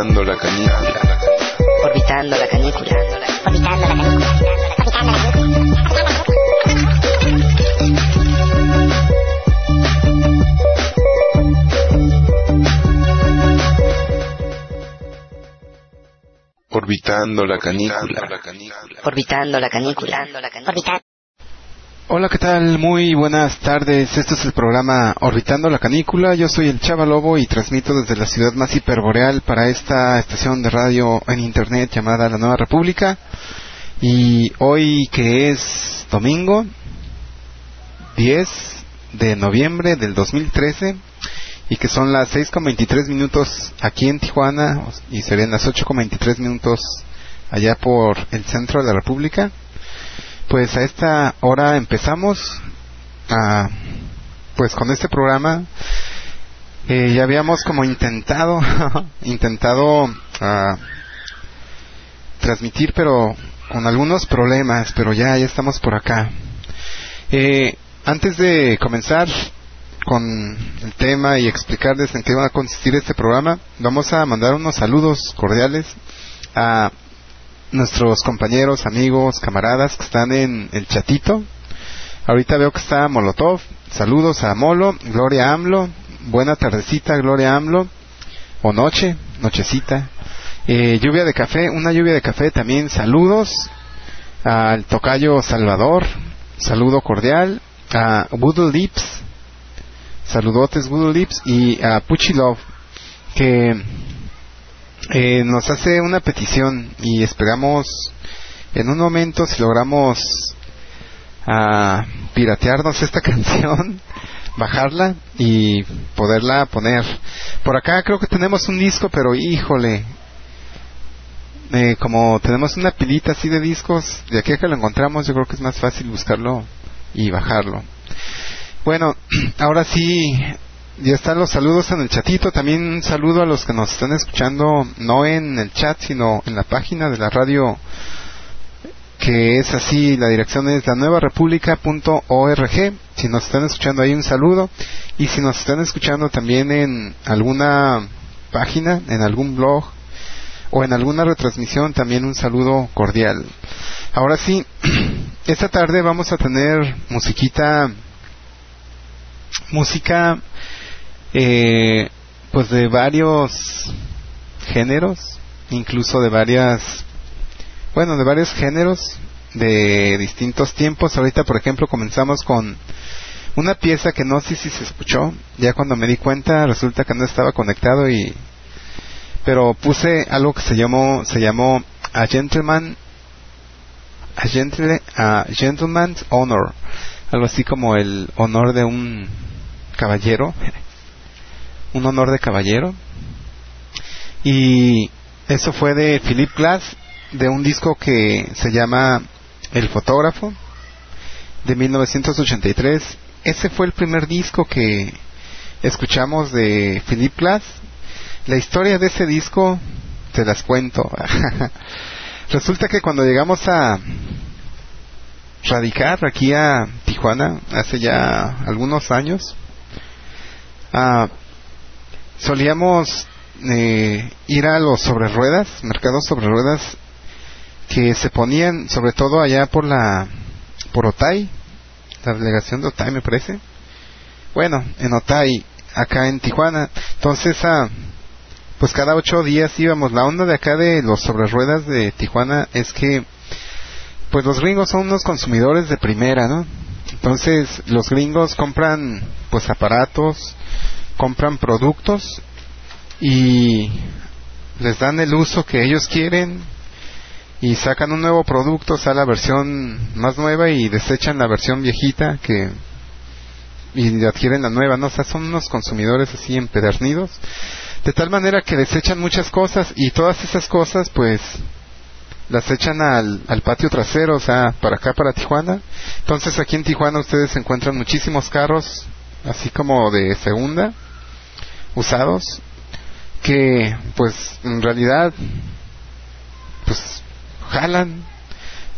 Orbitando la canícula. Orbitando la canícula. Orbitando la canícula. Orbitando la canícula. Orbitando la canícula. Orbitando la canícula. Orbitando. Hola, ¿qué tal? Muy buenas tardes. Este es el programa Orbitando la Canícula. Yo soy el Chava Lobo y transmito desde la ciudad más hiperboreal para esta estación de radio en internet llamada La Nueva República. Y hoy que es domingo 10 de noviembre del 2013 y que son las 6.23 minutos aquí en Tijuana y serían las 8.23 minutos allá por el centro de la República. Pues a esta hora empezamos a, pues con este programa. Eh, ya habíamos como intentado, intentado ah, transmitir, pero con algunos problemas, pero ya, ya estamos por acá. Eh, antes de comenzar con el tema y explicarles en qué va a consistir este programa, vamos a mandar unos saludos cordiales a nuestros compañeros, amigos, camaradas que están en el chatito. Ahorita veo que está Molotov. Saludos a Molo, Gloria AMLO. Buena tardecita, Gloria AMLO. O noche, nochecita. Eh, lluvia de café, una lluvia de café también. Saludos al tocayo Salvador. Saludo cordial. A Voodoo Lips. Saludotes Voodoo Lips. Y a Pucci Love. Que eh, nos hace una petición y esperamos en un momento si logramos a piratearnos esta canción, bajarla y poderla poner. Por acá creo que tenemos un disco, pero híjole, eh, como tenemos una pilita así de discos, de aquí a que lo encontramos, yo creo que es más fácil buscarlo y bajarlo. Bueno, ahora sí, ya están los saludos en el chatito. También un saludo a los que nos están escuchando, no en el chat, sino en la página de la radio, que es así, la dirección es la nueva. Si nos están escuchando ahí, un saludo. Y si nos están escuchando también en alguna página, en algún blog o en alguna retransmisión, también un saludo cordial. Ahora sí, esta tarde vamos a tener musiquita, música eh, pues de varios géneros, incluso de varias, bueno, de varios géneros de distintos tiempos. Ahorita, por ejemplo, comenzamos con una pieza que no sé si se escuchó. Ya cuando me di cuenta, resulta que no estaba conectado y, pero puse algo que se llamó, se llamó A Gentleman, A, gentle, a Gentleman's Honor, algo así como el honor de un caballero un honor de caballero. Y eso fue de Philip Glass, de un disco que se llama El fotógrafo, de 1983. Ese fue el primer disco que escuchamos de Philip Glass. La historia de ese disco, te las cuento. Resulta que cuando llegamos a radicar aquí a Tijuana, hace ya algunos años, ah, solíamos eh, ir a los sobre ruedas, mercados sobre ruedas que se ponían sobre todo allá por la por Otay, la delegación de Otay me parece. Bueno, en Otay, acá en Tijuana. Entonces, ah, pues cada ocho días íbamos. La onda de acá de los sobre ruedas de Tijuana es que, pues los gringos son unos consumidores de primera, ¿no? Entonces, los gringos compran, pues aparatos, compran productos y les dan el uso que ellos quieren y sacan un nuevo producto, sea, la versión más nueva y desechan la versión viejita que y adquieren la nueva, ¿no? Sea, son unos consumidores así empedernidos, de tal manera que desechan muchas cosas y todas esas cosas, pues, las echan al patio trasero, o sea, para acá, para Tijuana. Entonces, aquí en Tijuana ustedes encuentran muchísimos carros, así como de segunda, usados, que, pues, en realidad, pues, jalan,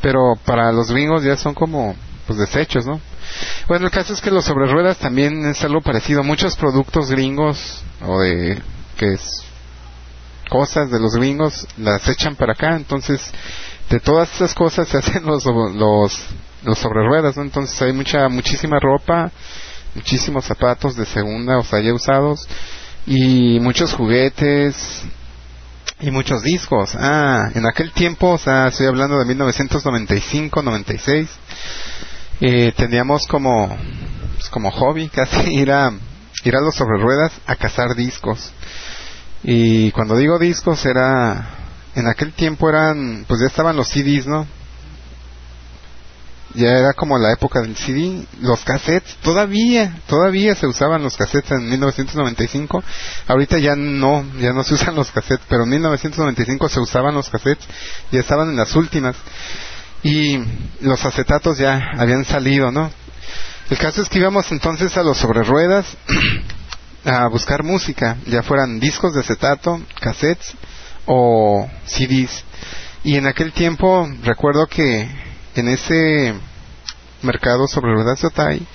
pero para los gringos ya son como, pues, desechos, ¿no? Bueno, el caso es que los sobre ruedas también es algo parecido. Muchos productos gringos o de que es cosas de los gringos las echan para acá. Entonces, de todas esas cosas se hacen los los los sobre ruedas. Entonces hay mucha muchísima ropa, muchísimos zapatos de segunda, o sea, ya usados y muchos juguetes y muchos discos. Ah, en aquel tiempo, o sea, estoy hablando de 1995, 96 eh, teníamos como pues, como hobby casi ir ir a los sobre ruedas a cazar discos y cuando digo discos era en aquel tiempo eran pues ya estaban los CDs no ya era como la época del CD los cassettes todavía todavía se usaban los cassettes en 1995 ahorita ya no ya no se usan los cassettes pero en 1995 se usaban los cassettes ya estaban en las últimas y los acetatos ya habían salido, ¿no? El caso es que íbamos entonces a los sobre ruedas a buscar música, ya fueran discos de acetato, cassettes o CDs. Y en aquel tiempo recuerdo que en ese mercado sobre ruedas de Otay,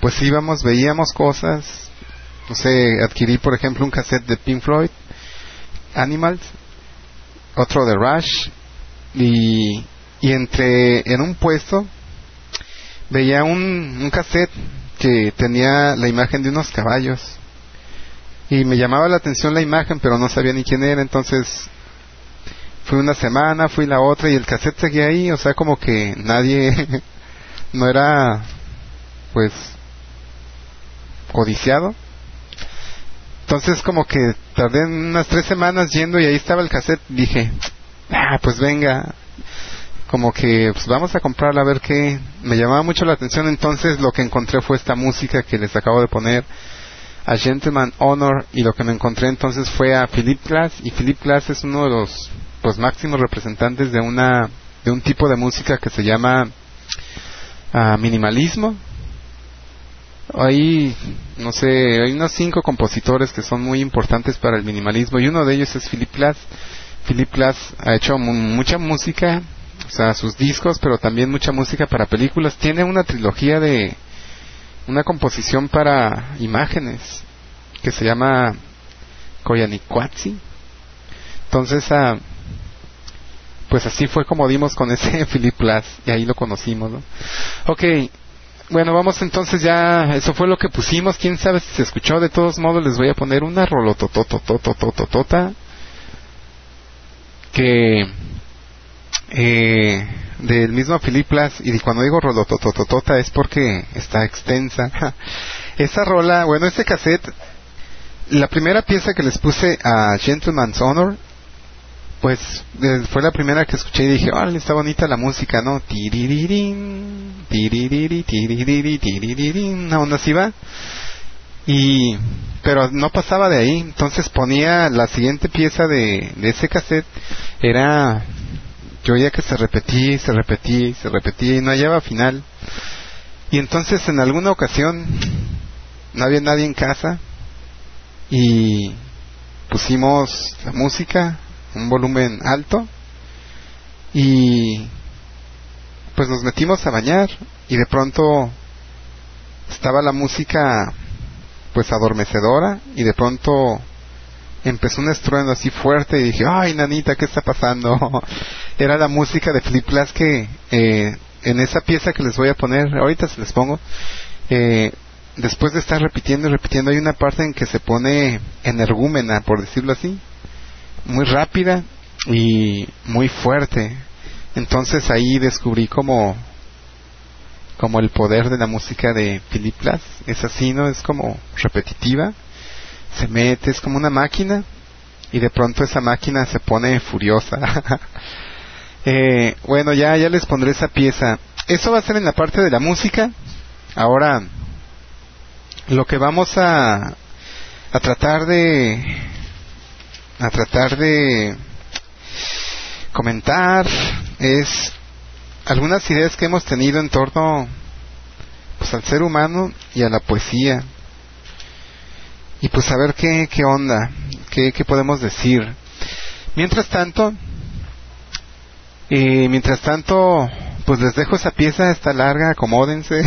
pues íbamos, veíamos cosas, no sé, adquirí por ejemplo un cassette de Pink Floyd, Animals, otro de Rush, y y entre en un puesto veía un, un cassette que tenía la imagen de unos caballos y me llamaba la atención la imagen pero no sabía ni quién era entonces fui una semana fui la otra y el cassette seguía ahí o sea como que nadie no era pues codiciado. Entonces como que tardé unas tres semanas yendo y ahí estaba el cassette dije ah pues venga como que pues vamos a comprarla a ver qué. Me llamaba mucho la atención entonces lo que encontré fue esta música que les acabo de poner a Gentleman Honor y lo que me encontré entonces fue a Philip Glass y Philip Glass es uno de los pues máximos representantes de una de un tipo de música que se llama uh, minimalismo hay no sé hay unos cinco compositores que son muy importantes para el minimalismo y uno de ellos es Philip Glass Philip Glass ha hecho mucha música o sea, sus discos, pero también mucha música para películas. Tiene una trilogía de una composición para imágenes que se llama Koyanikwatsi. Entonces, ah, pues así fue como dimos con ese Philip Glass y ahí lo conocimos, ¿no? Ok, bueno, vamos entonces ya, eso fue lo que pusimos, quién sabe si se escuchó, de todos modos les voy a poner una rolototototototota que eh, del mismo Philip Glass, y cuando digo rolotototota es porque está extensa. Esa rola, bueno, este cassette, la primera pieza que les puse a Gentleman's Honor, pues eh, fue la primera que escuché y dije, oh, está bonita la música, ¿no? Tiriririn, tiririri, tiririri, tiriririn, aún así va. Y, pero no pasaba de ahí, entonces ponía la siguiente pieza de, ese cassette, era yo oía que se repetía se repetía se repetía y no hallaba final. Y entonces en alguna ocasión no había nadie en casa y pusimos la música, un volumen alto y pues nos metimos a bañar y de pronto estaba la música pues adormecedora y de pronto empezó un estruendo así fuerte y dije, ay, nanita, ¿qué está pasando? Era la música de Flip Glass que eh, en esa pieza que les voy a poner, ahorita se les pongo, eh, después de estar repitiendo y repitiendo, hay una parte en que se pone energúmena, por decirlo así, muy rápida y muy fuerte. Entonces ahí descubrí como como el poder de la música de Philip Glass. Es así, ¿no? Es como repetitiva se mete, es como una máquina y de pronto esa máquina se pone furiosa. eh, bueno, ya, ya les pondré esa pieza. Eso va a ser en la parte de la música. Ahora, lo que vamos a, a tratar de a tratar de comentar es algunas ideas que hemos tenido en torno pues al ser humano y a la poesía. Y pues a ver qué, qué onda qué, qué podemos decir. Mientras tanto y mientras tanto pues les dejo esa pieza está larga acomódense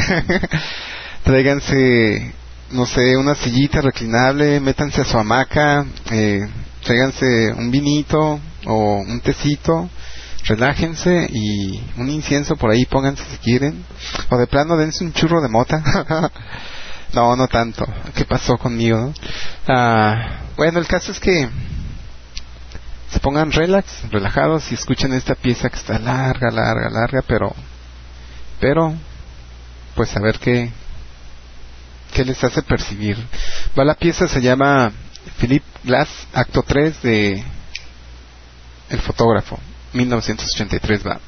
tráiganse no sé, una sillita reclinable, métanse a su hamaca, eh, tráiganse un vinito o un tecito, relájense y un incienso por ahí pónganse si quieren, o de plano dense un churro de mota. no, no tanto. ¿Qué pasó conmigo? No? Ah, bueno, el caso es que se pongan relax, relajados y escuchen esta pieza que está larga, larga, larga, pero, pero, pues a ver qué, qué les hace percibir. Va la pieza se llama Philip Glass, acto 3 de El fotógrafo, 1983 va.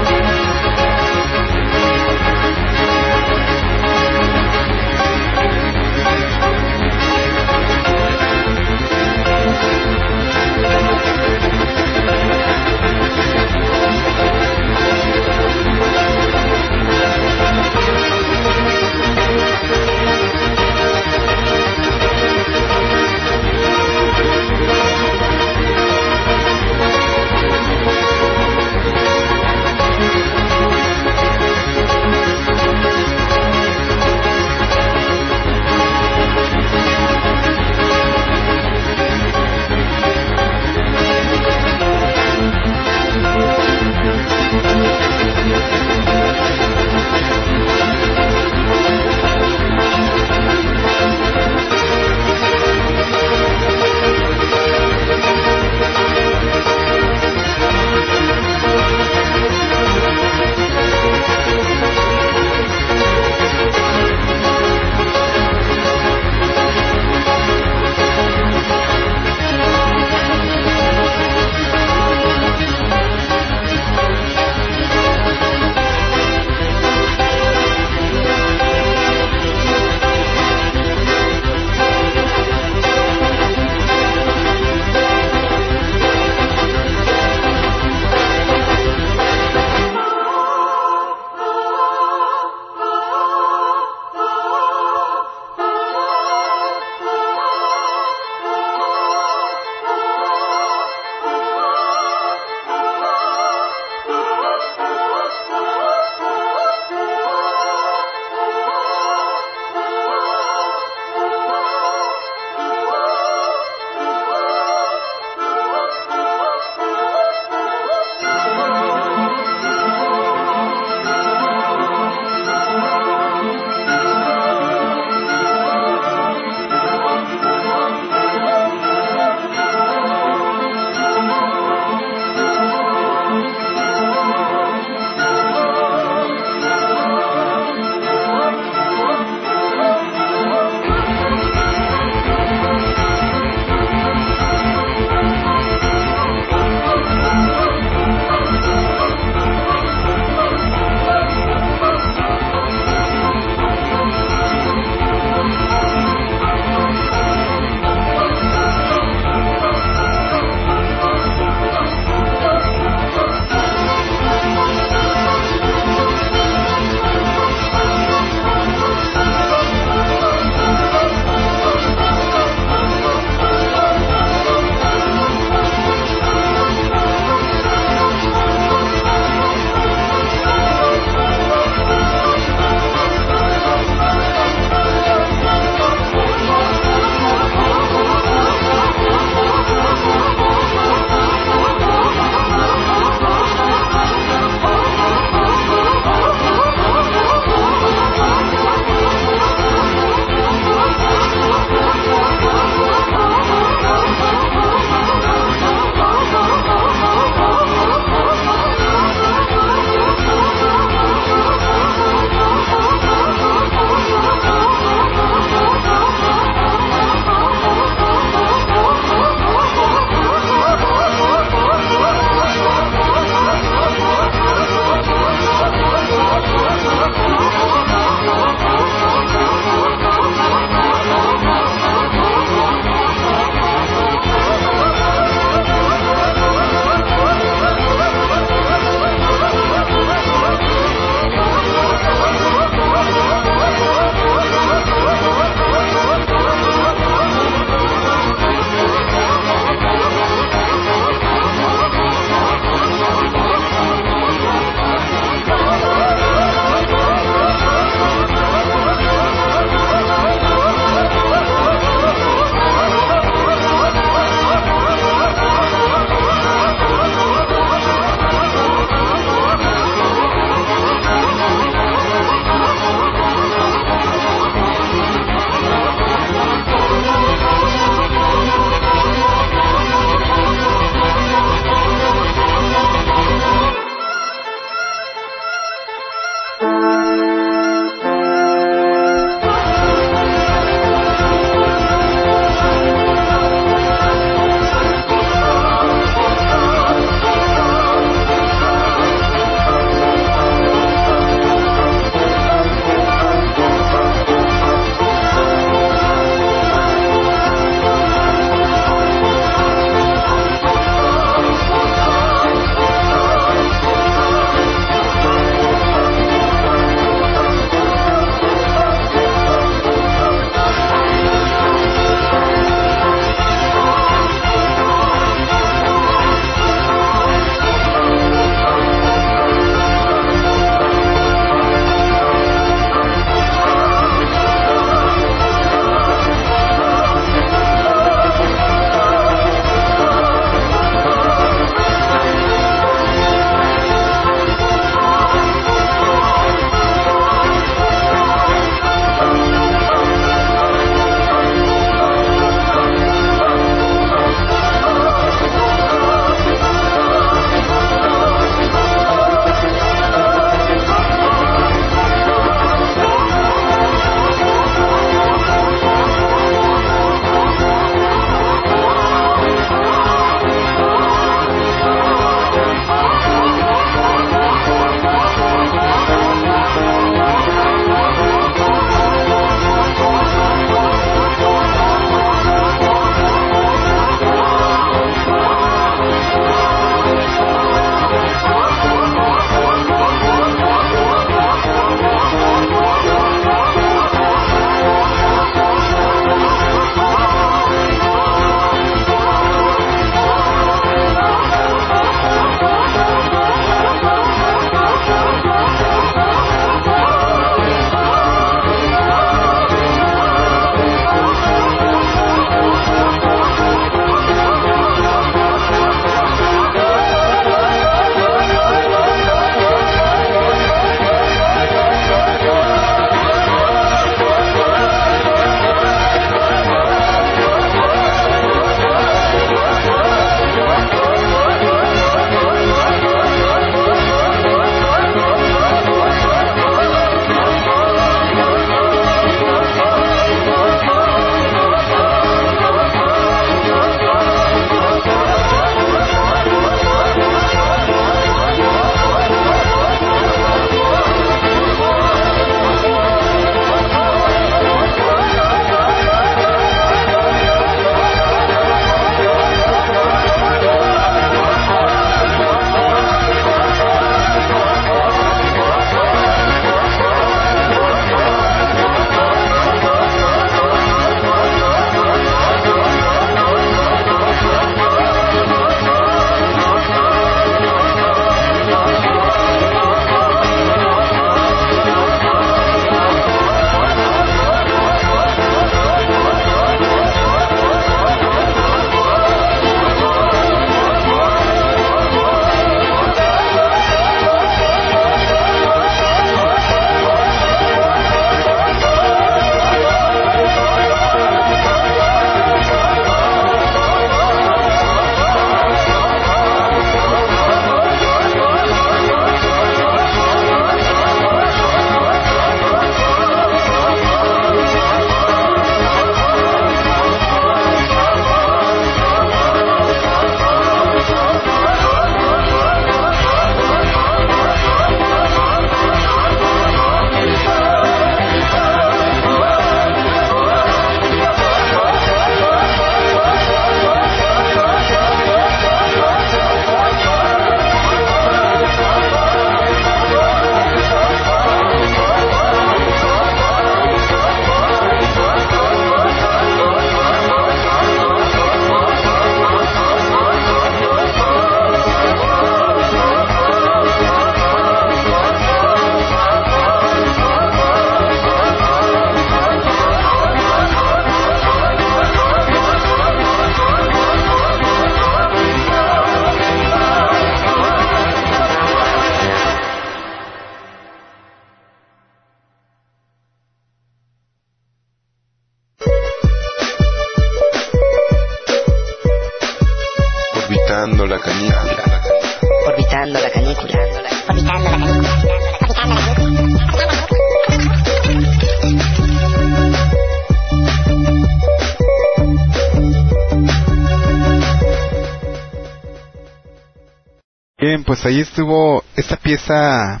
Pues ahí estuvo esta pieza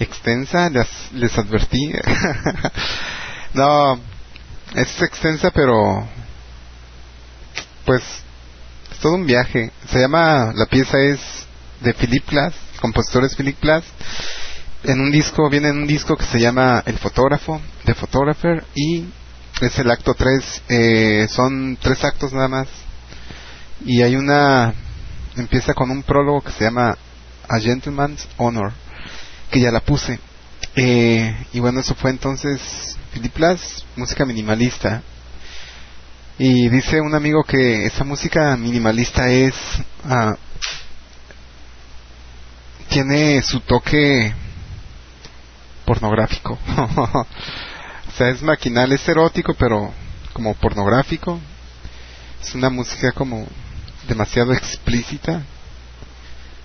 extensa, les, advertí. no, es extensa, pero pues es todo un viaje. Se llama, la pieza es de Philip Glass, compositores Philip Glass. En un disco, viene en un disco que se llama El Fotógrafo, The Photographer, y es el acto 3, eh, son tres actos nada más. Y hay una, empieza con un prólogo que se llama A Gentleman's Honor, que ya la puse. Eh, y bueno, eso fue entonces Philip Glass, música minimalista. Y dice un amigo que esa música minimalista es ah, tiene su toque pornográfico. o sea, es maquinal, es erótico, pero como pornográfico. Es una música como demasiado explícita.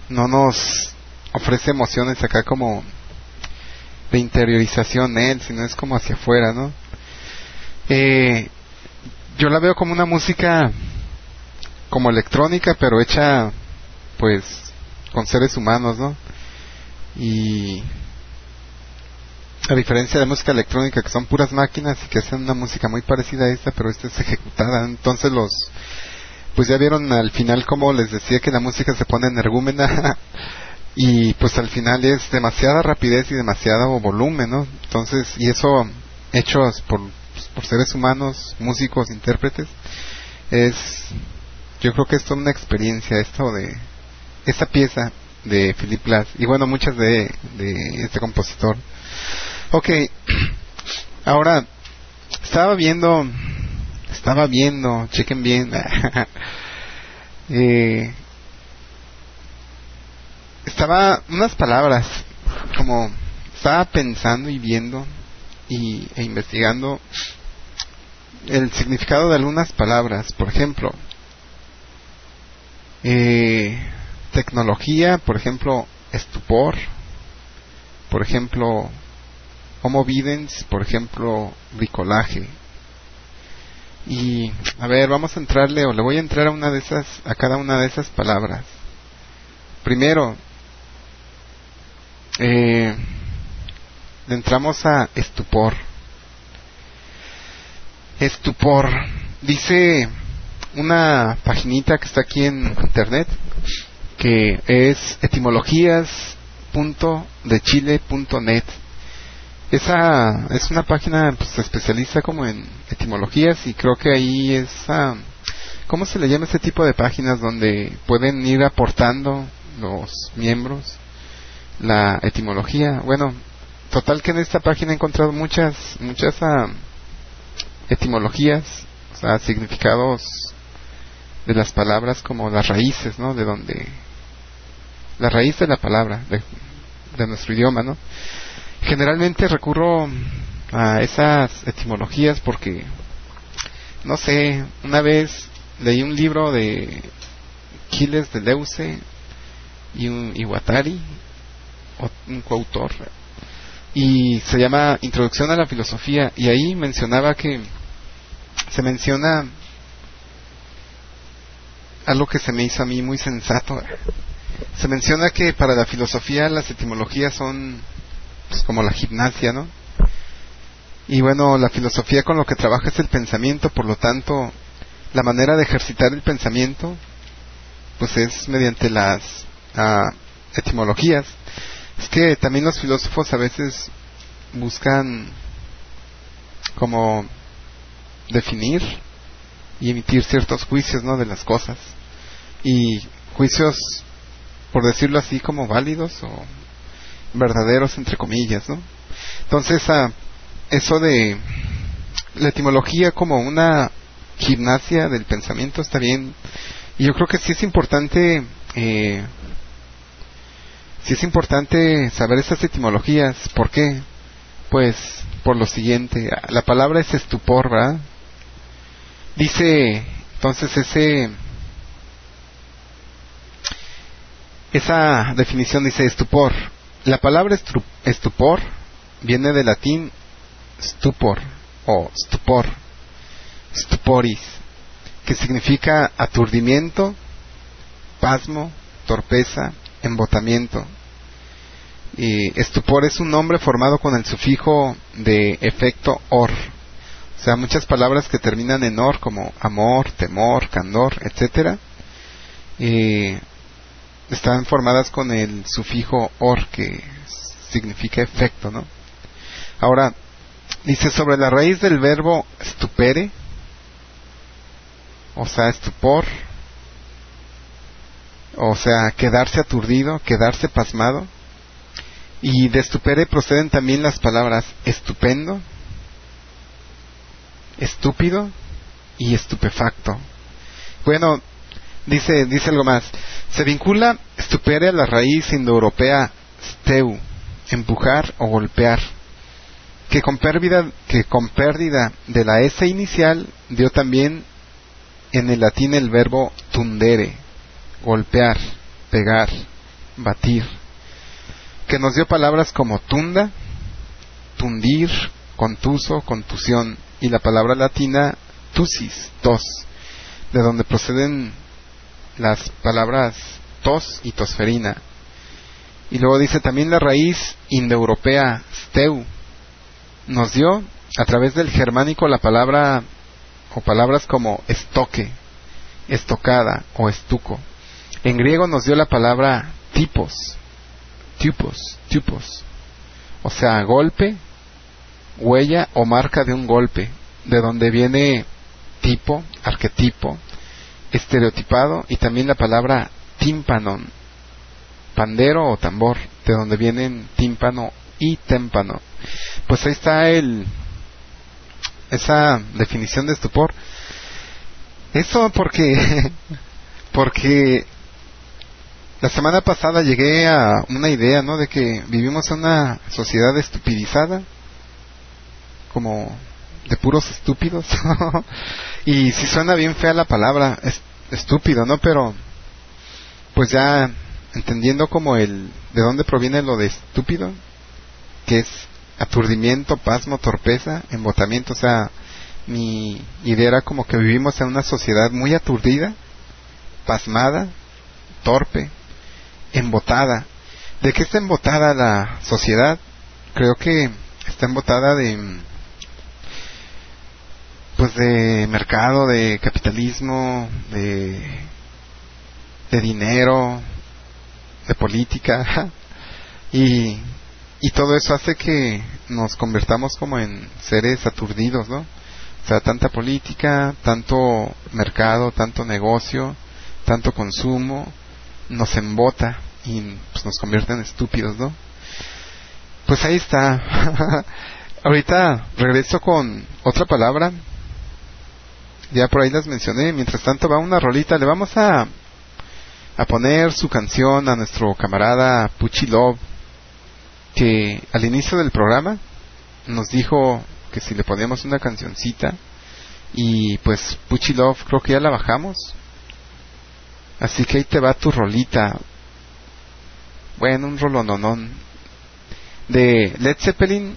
No nos ofrece emociones acá como de interiorización él, sino es como hacia afuera, ¿no? Eh, yo la veo como una música como electrónica, pero hecha pues con seres humanos, ¿no? Y a diferencia de música electrónica que son puras máquinas y que hacen una música muy parecida a esta, pero esta es ejecutada, entonces los pues ya vieron al final como les decía que la música se pone energúmena y pues al final es demasiada rapidez y demasiado volumen, ¿no? Entonces, y eso hechos por, por seres humanos, músicos, intérpretes, es, yo creo que es toda una experiencia esto de, esta pieza de Philip Glass, y bueno, muchas de, de este compositor. Ok, ahora, estaba viendo, estaba viendo, chequen bien, eh, estaba unas palabras como estaba pensando y viendo y, e investigando el significado de algunas palabras. Por ejemplo eh, tecnología por ejemplo estupor por ejemplo homo videns por ejemplo bricolaje y a ver vamos a entrarle o le voy a entrar a una de esas a cada una de esas palabras primero eh, entramos a estupor. Estupor. Dice una paginita que está aquí en internet que es etimologías.dechile.net. Esa es una página pues, se especializa como en etimologías y creo que ahí es ah, ¿cómo se le llama ese tipo de páginas donde pueden ir aportando los miembros la etimología. Bueno, total que en esta página he encontrado muchas, muchas ah, etimologías, o sea, significados de las palabras como las raíces, ¿no? De donde la raíz de la palabra de, de nuestro idioma, ¿no? Generalmente recurro a esas etimologías porque no sé, una vez leí un libro de Quiles de Leuce y un Iwatari un coautor y se llama Introducción a la Filosofía y ahí mencionaba que se menciona algo que se me hizo a mí muy sensato. Se menciona que para la filosofía las etimologías son pues, como la gimnasia, ¿no? Y bueno, la filosofía con lo que trabaja es el pensamiento, por lo tanto, la manera de ejercitar el pensamiento, pues es mediante las ah, etimologías. Es que también los filósofos a veces buscan como definir y emitir ciertos juicios, ¿no? De las cosas. Y juicios, por decirlo así, como válidos o verdaderos, entre comillas, ¿no? Entonces, a eso de la etimología como una gimnasia del pensamiento está bien. Y yo creo que sí es importante eh, si es importante saber esas etimologías. ¿Por qué? Pues por lo siguiente. La palabra es estupor, ¿verdad? Dice entonces ese esa definición dice estupor. La palabra estupor viene del latín stupor o stupor, stuporis, que significa aturdimiento, pasmo, torpeza, embotamiento. Y estupor es un nombre formado con el sufijo de efecto or. O sea, muchas palabras que terminan en or como amor, temor, candor, etcétera, eh, están formadas con el sufijo or que significa efecto, ¿no? Ahora, dice sobre la raíz del verbo stupere, o sea, estupor, o sea, quedarse aturdido, quedarse pasmado, y de estupere proceden también las palabras estupendo, estúpido y estupefacto. Bueno, dice, dice algo más. Se vincula estupere a la raíz indoeuropea steu, empujar o golpear, que con pérdida, que con pérdida de la S inicial dio también en el latín el verbo tundere, golpear, pegar, batir, que nos dio palabras como tunda, tundir, contuso, contusión, y la palabra latina tusis, tos, de donde proceden las palabras tos y tosferina. Y luego dice también la raíz indoeuropea steu, nos dio a través del germánico la palabra o palabras como estoque, estocada o estuco. En griego nos dio la palabra tipos, tipos, tipos, o sea, golpe, huella o marca de un golpe, de donde viene tipo, arquetipo, estereotipado y también la palabra tímpanon, pandero o tambor, de donde vienen tímpano y témpano. Pues ahí está el esa definición de estupor. Eso porque porque la semana pasada llegué a una idea, ¿no? De que vivimos en una sociedad estupidizada, como de puros estúpidos. y si suena bien fea la palabra, es estúpido, ¿no? Pero pues ya entendiendo como el de dónde proviene lo de estúpido, que es aturdimiento, pasmo, torpeza, embotamiento, o sea, mi idea era como que vivimos en una sociedad muy aturdida, pasmada, torpe, embotada. ¿De qué está embotada la sociedad? Creo que está embotada de pues de mercado, de capitalismo, de de dinero, de política y y todo eso hace que nos convertamos como en seres aturdidos, ¿no? O sea, tanta política, tanto mercado, tanto negocio, tanto consumo, nos embota y pues, nos convierte en estúpidos, ¿no? Pues ahí está. Ahorita regreso con otra palabra. Ya por ahí las mencioné. Mientras tanto va una rolita. Le vamos a, a poner su canción a nuestro camarada Puchi Love que al inicio del programa nos dijo que si le poníamos una cancioncita y pues Puchi Love creo que ya la bajamos así que ahí te va tu rolita bueno un rolononón de Led Zeppelin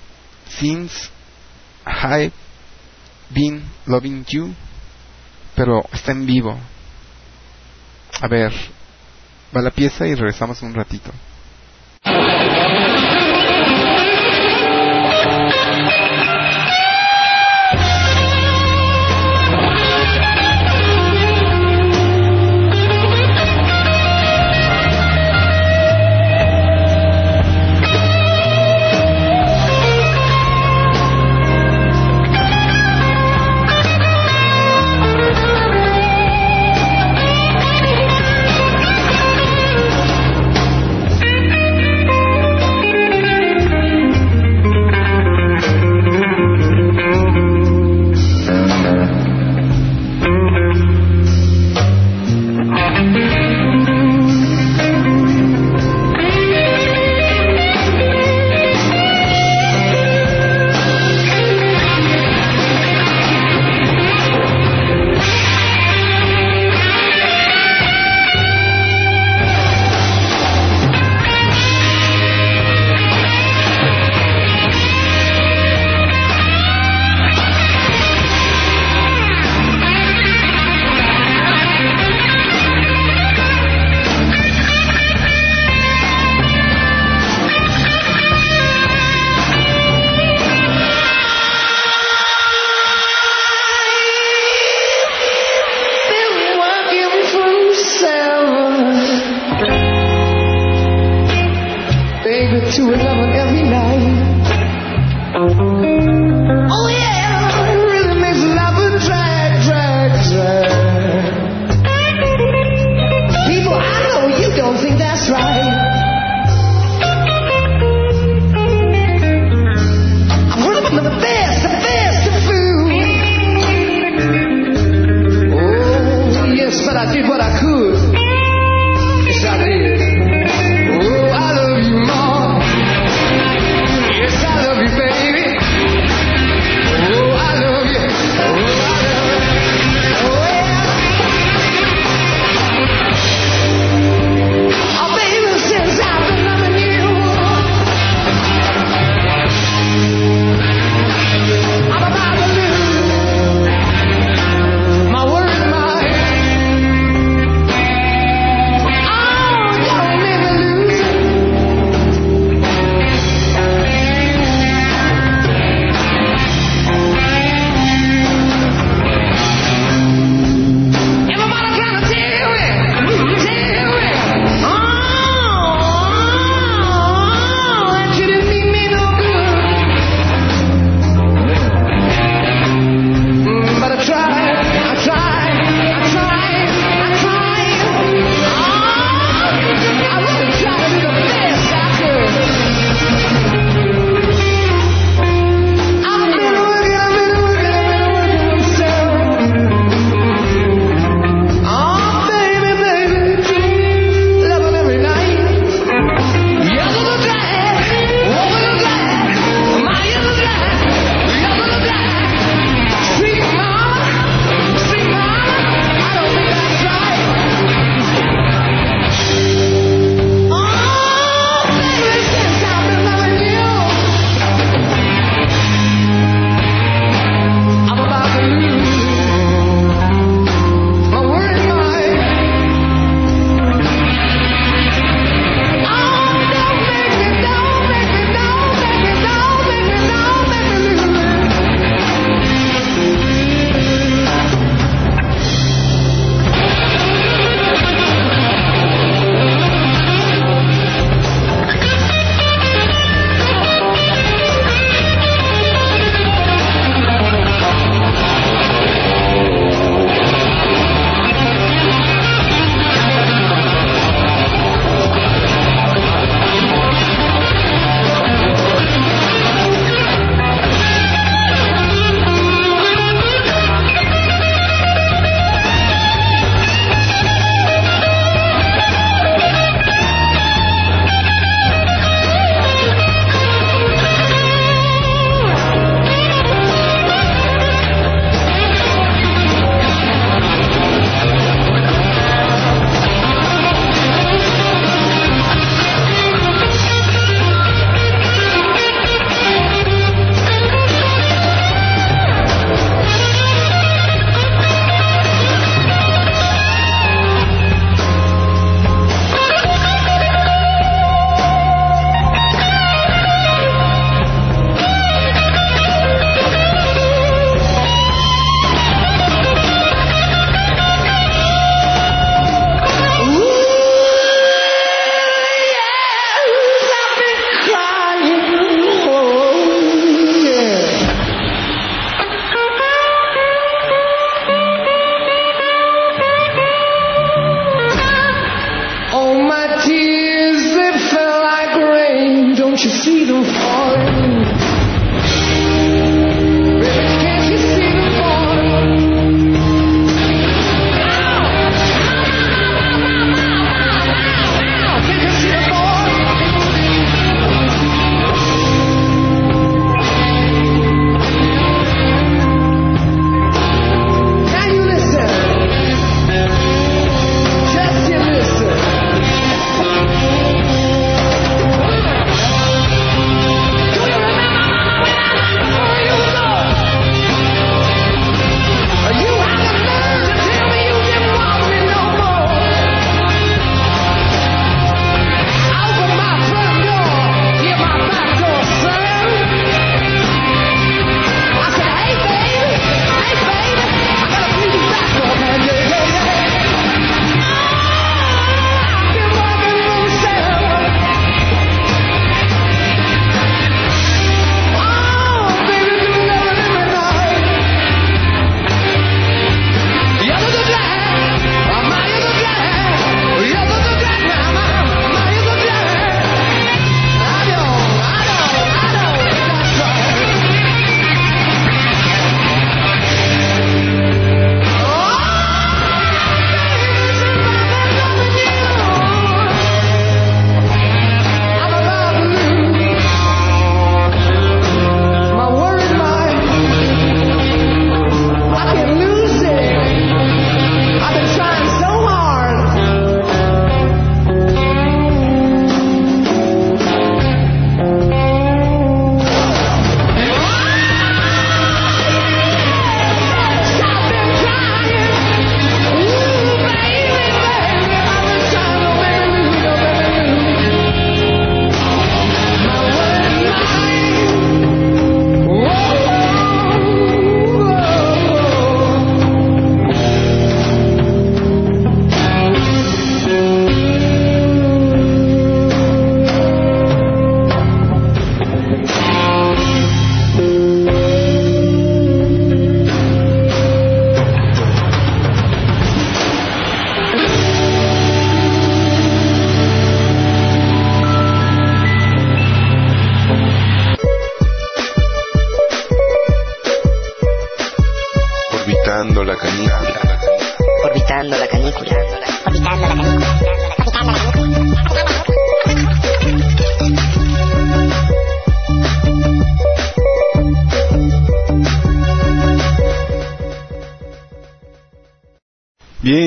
Since I've Been Loving You pero está en vivo. A ver va la pieza y regresamos un ratito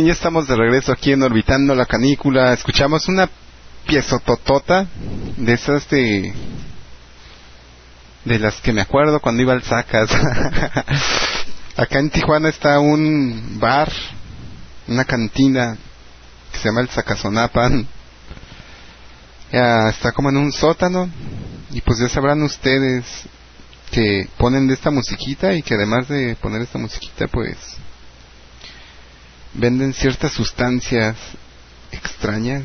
ya estamos de regreso aquí en Orbitando la Canícula. Escuchamos una piezototota de esas de... de las que me acuerdo cuando iba al Sacas. Acá en Tijuana está un bar, una cantina que se llama el Sacazonapan. Ya está como en un sótano y pues ya sabrán ustedes que ponen de esta musiquita y que además de poner esta musiquita pues venden ciertas sustancias extrañas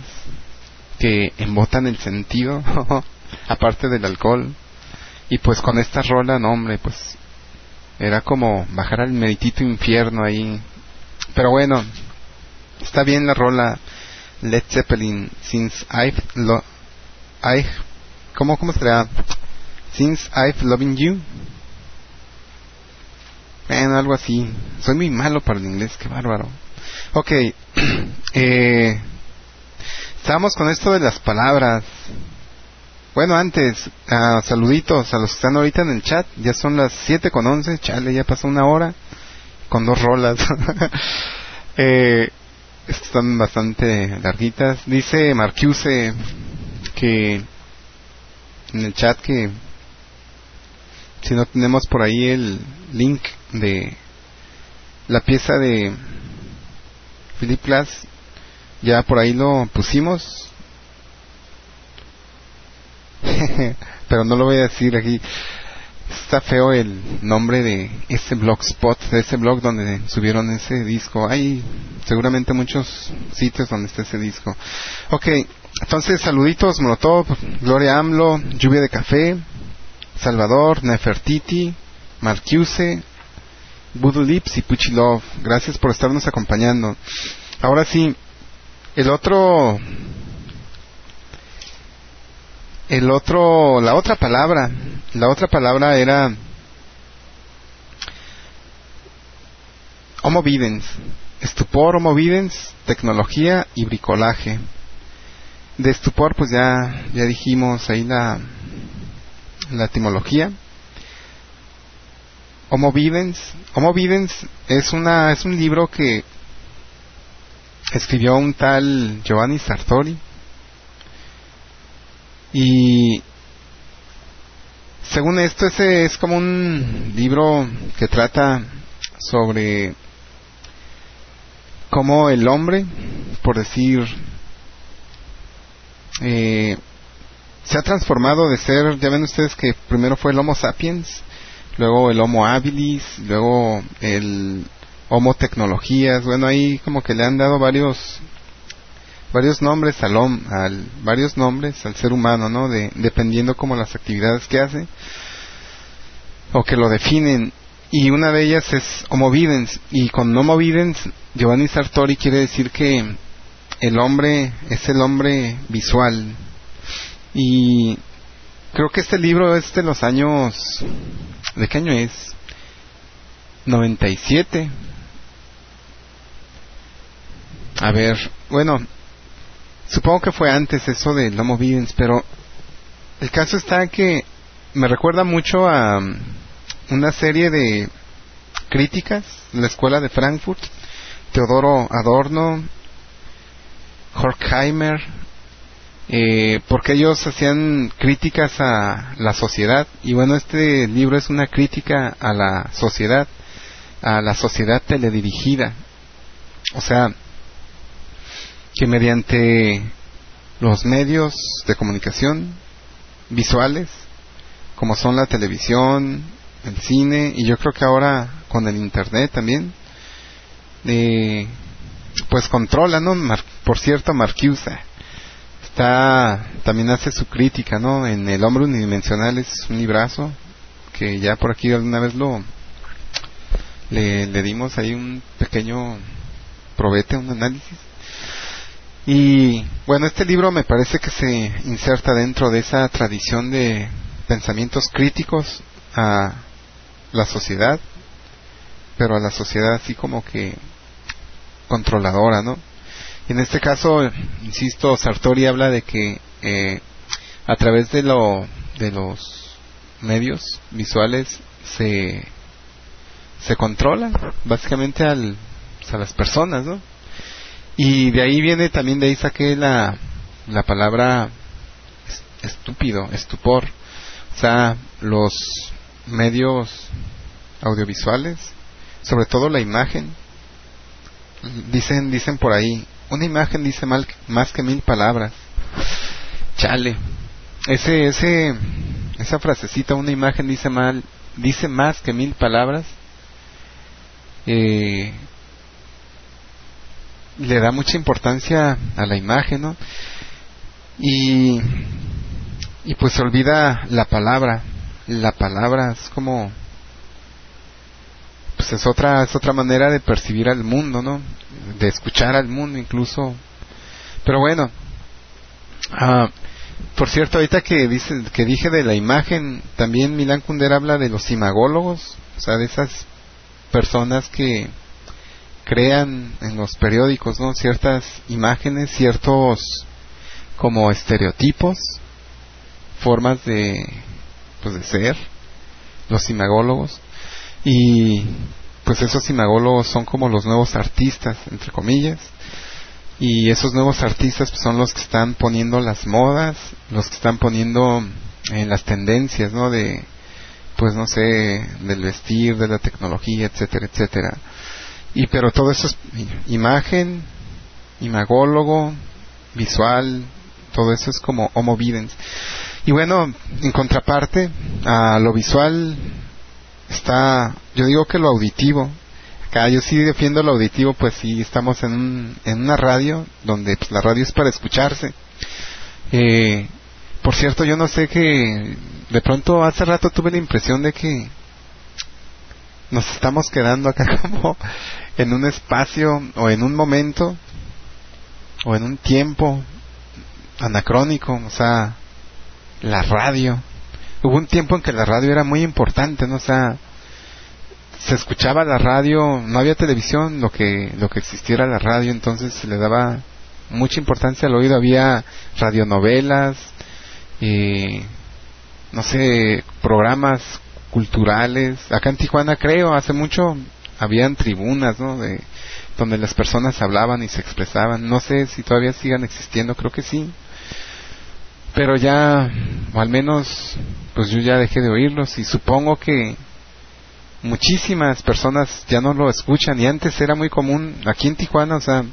que embotan el sentido, aparte del alcohol. Y pues con esta rola, no hombre, pues era como bajar al meritito infierno ahí. Pero bueno, está bien la rola Led Zeppelin, Since I've lo I, ¿cómo, cómo será? Since I've Loving You. Bueno, algo así. Soy muy malo para el inglés, qué bárbaro. Ok, eh, estamos con esto de las palabras. Bueno, antes, ah, saluditos a los que están ahorita en el chat. Ya son las 7 con 11, chale, ya pasó una hora con dos rolas. eh, están bastante larguitas. Dice Marcuse que en el chat que si no tenemos por ahí el link de la pieza de Glass, ya por ahí lo pusimos. Pero no lo voy a decir aquí. Está feo el nombre de ese blogspot, de ese blog donde subieron ese disco. Hay seguramente muchos sitios donde está ese disco. Ok, entonces saluditos, Molotov, Gloria AMLO, Lluvia de Café, Salvador, Nefertiti, Marcuse, Voodoo Lips y Pucci Love. Gracias por estarnos acompañando. Ahora sí, el otro, el otro, la otra palabra, la otra palabra era Homo videns, estupor, Homo videns, tecnología y bricolaje. De estupor, pues ya, ya dijimos ahí la, la etimología. Homo Videns. Homo Videns es, una, es un libro que escribió un tal Giovanni Sartori. Y según esto, ese es como un libro que trata sobre cómo el hombre, por decir, eh, se ha transformado de ser, ya ven ustedes que primero fue el Homo sapiens, luego el Homo habilis, luego el Homo tecnologías, bueno ahí como que le han dado varios varios nombres al, hom al varios nombres al ser humano, ¿no? De, dependiendo como las actividades que hace o que lo definen. Y una de ellas es Homo videns. Y con Homo videns Giovanni Sartori quiere decir que el hombre es el hombre visual. Y creo que este libro es de los años ¿de qué año es? 97 a ver, bueno supongo que fue antes eso de Homo videns pero el caso está que me recuerda mucho a una serie de críticas en la escuela de Frankfurt, Teodoro Adorno, Horkheimer, eh, porque ellos hacían críticas a la sociedad. Y bueno, este libro es una crítica a la sociedad, a la sociedad teledirigida, o sea, que mediante los medios de comunicación visuales, como son la televisión, el cine y yo creo que ahora con el internet también eh, pues controla no por cierto Marcuse está también hace su crítica no en el hombre unidimensional es un librazo que ya por aquí alguna vez lo le, le dimos ahí un pequeño probete un análisis y bueno este libro me parece que se inserta dentro de esa tradición de pensamientos críticos a la sociedad, pero a la sociedad así como que controladora, ¿no? En este caso, insisto, Sartori habla de que eh, a través de lo de los medios visuales se se controla básicamente al, a las personas, ¿no? Y de ahí viene también de ahí saqué la la palabra es- estúpido, estupor. O sea, los medios audiovisuales, sobre todo la imagen, dicen dicen por ahí, una imagen dice mal, más que mil palabras. Chale. Ese ese esa frasecita, una imagen dice mal, dice más que mil palabras. Eh, le da mucha importancia a la imagen, ¿no? Y y pues se olvida la palabra. La palabra es como pues es otra es otra manera de percibir al mundo, ¿no? De escuchar al mundo incluso. Pero bueno, ah, por cierto, ahorita que dice que dije de la imagen, también Milán Kundera habla de los imagólogos, o sea, de esas personas que crean en los periódicos, ¿no? Ciertas imágenes, ciertos como estereotipos, formas de pues de ser, los imagólogos y pues esos imagólogos son como los nuevos artistas, entre comillas, y esos nuevos artistas pues, son los que están poniendo las modas, los que están poniendo en las tendencias, ¿no? De, pues no sé, del vestir, de la tecnología, etcétera, etcétera. Y pero todo eso es imagen, imagólogo, visual, todo eso es como homo videns. Y bueno, en contraparte a lo visual está, yo digo que lo auditivo. Acá yo sí defiendo lo auditivo, pues sí estamos en, un, en una radio donde pues, la radio es para escucharse. Eh, por cierto, yo no sé que de pronto hace rato tuve la impresión de que nos estamos quedando acá como en un espacio o en un momento o en un tiempo anacrónico, o sea, la radio. Hubo un tiempo en que la radio era muy importante, ¿no? O sea, se escuchaba la radio, no había televisión, lo que lo que existiera la radio, entonces se le daba mucha importancia al oído, había radionovelas, eh, no sé, programas culturales. Acá en Tijuana creo, hace mucho habían tribunas, ¿no? De, donde las personas hablaban y se expresaban. No sé si todavía sigan existiendo, creo que sí. Pero ya, al menos, pues yo ya dejé de oírlos y supongo que muchísimas personas ya no lo escuchan y antes era muy común aquí en Tijuana, o sea,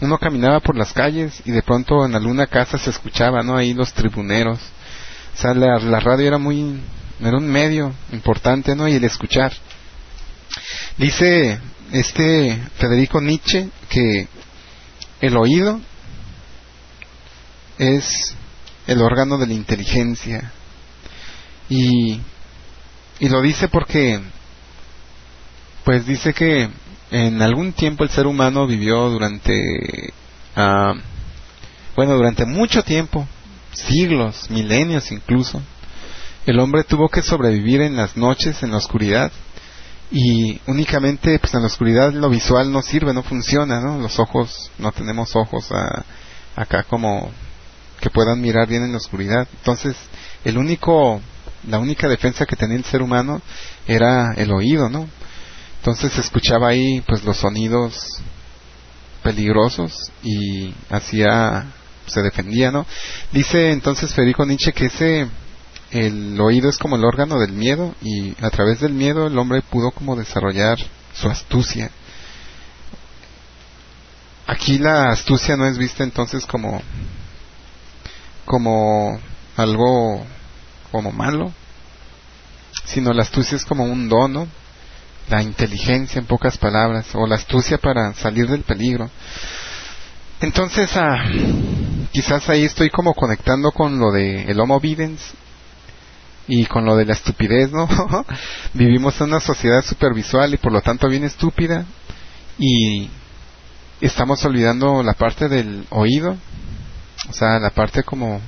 uno caminaba por las calles y de pronto en alguna casa se escuchaba, ¿no? Ahí los tribuneros. O sea, la, la radio era muy, era un medio importante, ¿no? Y el escuchar. Dice este Federico Nietzsche que el oído es el órgano de la inteligencia. Y, y lo dice porque, pues dice que en algún tiempo el ser humano vivió durante, ah, bueno, durante mucho tiempo, siglos, milenios incluso. El hombre tuvo que sobrevivir en las noches, en la oscuridad, y únicamente pues en la oscuridad lo visual no sirve, no funciona, ¿no? Los ojos, no tenemos ojos ah, acá como que puedan mirar bien en la oscuridad. Entonces, el único, la única defensa que tenía el ser humano era el oído, ¿no? Entonces se escuchaba ahí pues los sonidos peligrosos y hacía, se defendía, ¿no? Dice entonces Federico Nietzsche que ese, el oído es como el órgano del miedo y a través del miedo el hombre pudo como desarrollar su astucia. Aquí la astucia no es vista entonces como como algo como malo, sino la astucia es como un dono, la inteligencia en pocas palabras, o la astucia para salir del peligro. Entonces, ah, quizás ahí estoy como conectando con lo de el Homo Videns y con lo de la estupidez, ¿no? Vivimos en una sociedad supervisual y por lo tanto bien estúpida y estamos olvidando la parte del oído, o sea, la parte como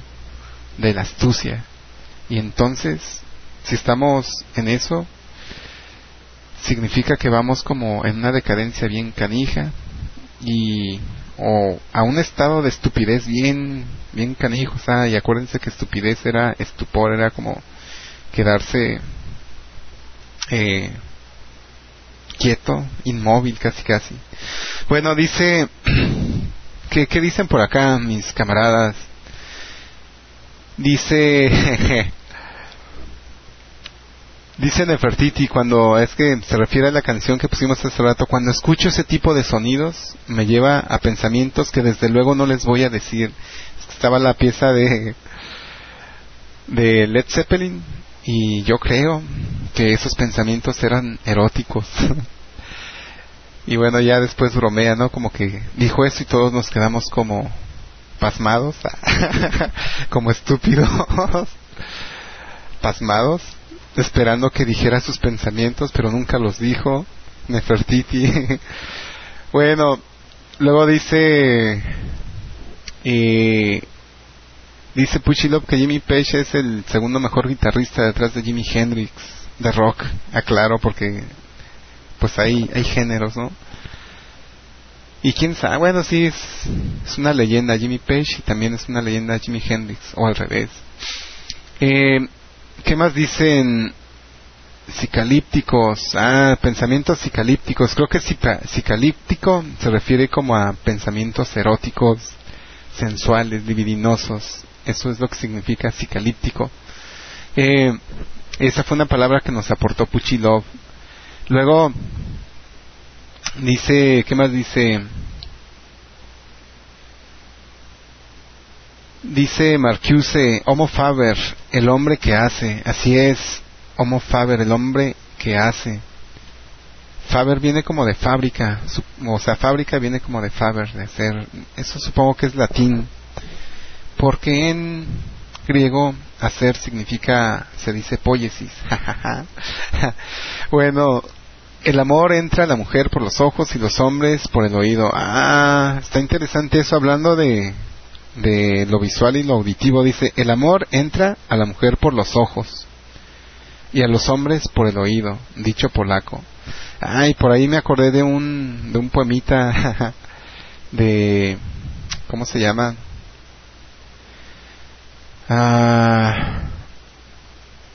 de la astucia. Y entonces, si estamos en eso, significa que vamos como en una decadencia bien canija y o a un estado de estupidez bien bien canijo, o sea, y acuérdense que estupidez era estupor, era como quedarse eh, quieto, inmóvil casi casi. Bueno, dice ¿qué, ¿qué dicen por acá mis camaradas? Dice Dice Nefertiti cuando es que se refiere a la canción que pusimos hace rato, cuando escucho ese tipo de sonidos me lleva a pensamientos que desde luego no les voy a decir. Estaba la pieza de de Led Zeppelin y yo creo que esos pensamientos eran eróticos. y bueno, ya después bromea, ¿no? Como que dijo eso y todos nos quedamos como pasmados, como estúpidos, pasmados esperando que dijera sus pensamientos, pero nunca los dijo. Nefertiti. bueno, luego dice, eh, dice Puchilov que Jimmy Page es el segundo mejor guitarrista detrás de Jimi Hendrix de rock. Aclaro porque, pues hay, hay géneros, ¿no? Y quién sabe, bueno, sí, es, es una leyenda Jimmy Page y también es una leyenda Jimi Hendrix, o al revés. Eh, ¿Qué más dicen? Psicalípticos. Ah, pensamientos psicalípticos. Creo que psicalíptico se refiere como a pensamientos eróticos, sensuales, libidinosos. Eso es lo que significa psicalíptico. Eh, esa fue una palabra que nos aportó Puchilov. Luego dice, ¿qué más dice? Dice Marcuse, Homo Faber, el hombre que hace. Así es, Homo Faber, el hombre que hace. Faber viene como de fábrica, o sea, fábrica viene como de Faber, de hacer. Eso supongo que es latín. Porque en griego hacer significa, se dice poiesis. bueno, el amor entra a la mujer por los ojos y los hombres por el oído. Ah, está interesante eso hablando de de lo visual y lo auditivo dice, el amor entra a la mujer por los ojos y a los hombres por el oído, dicho polaco. Ay, por ahí me acordé de un, de un poemita de, ¿cómo se llama? Ah,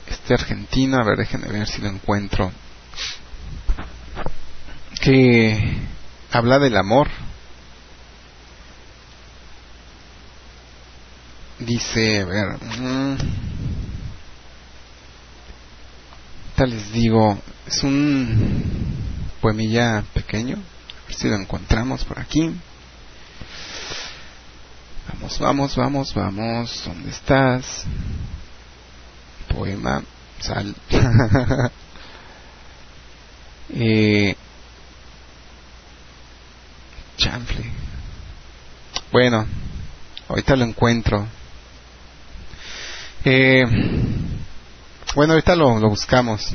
este argentino, a ver, déjenme ver si lo encuentro. Que habla del amor Dice, a ver, mm, tal les digo, es un poemilla pequeño, a ver si lo encontramos por aquí. Vamos, vamos, vamos, vamos, ¿dónde estás? Poema, sal. eh, chanfle. Bueno, ahorita lo encuentro. Eh, bueno, ahorita lo, lo buscamos.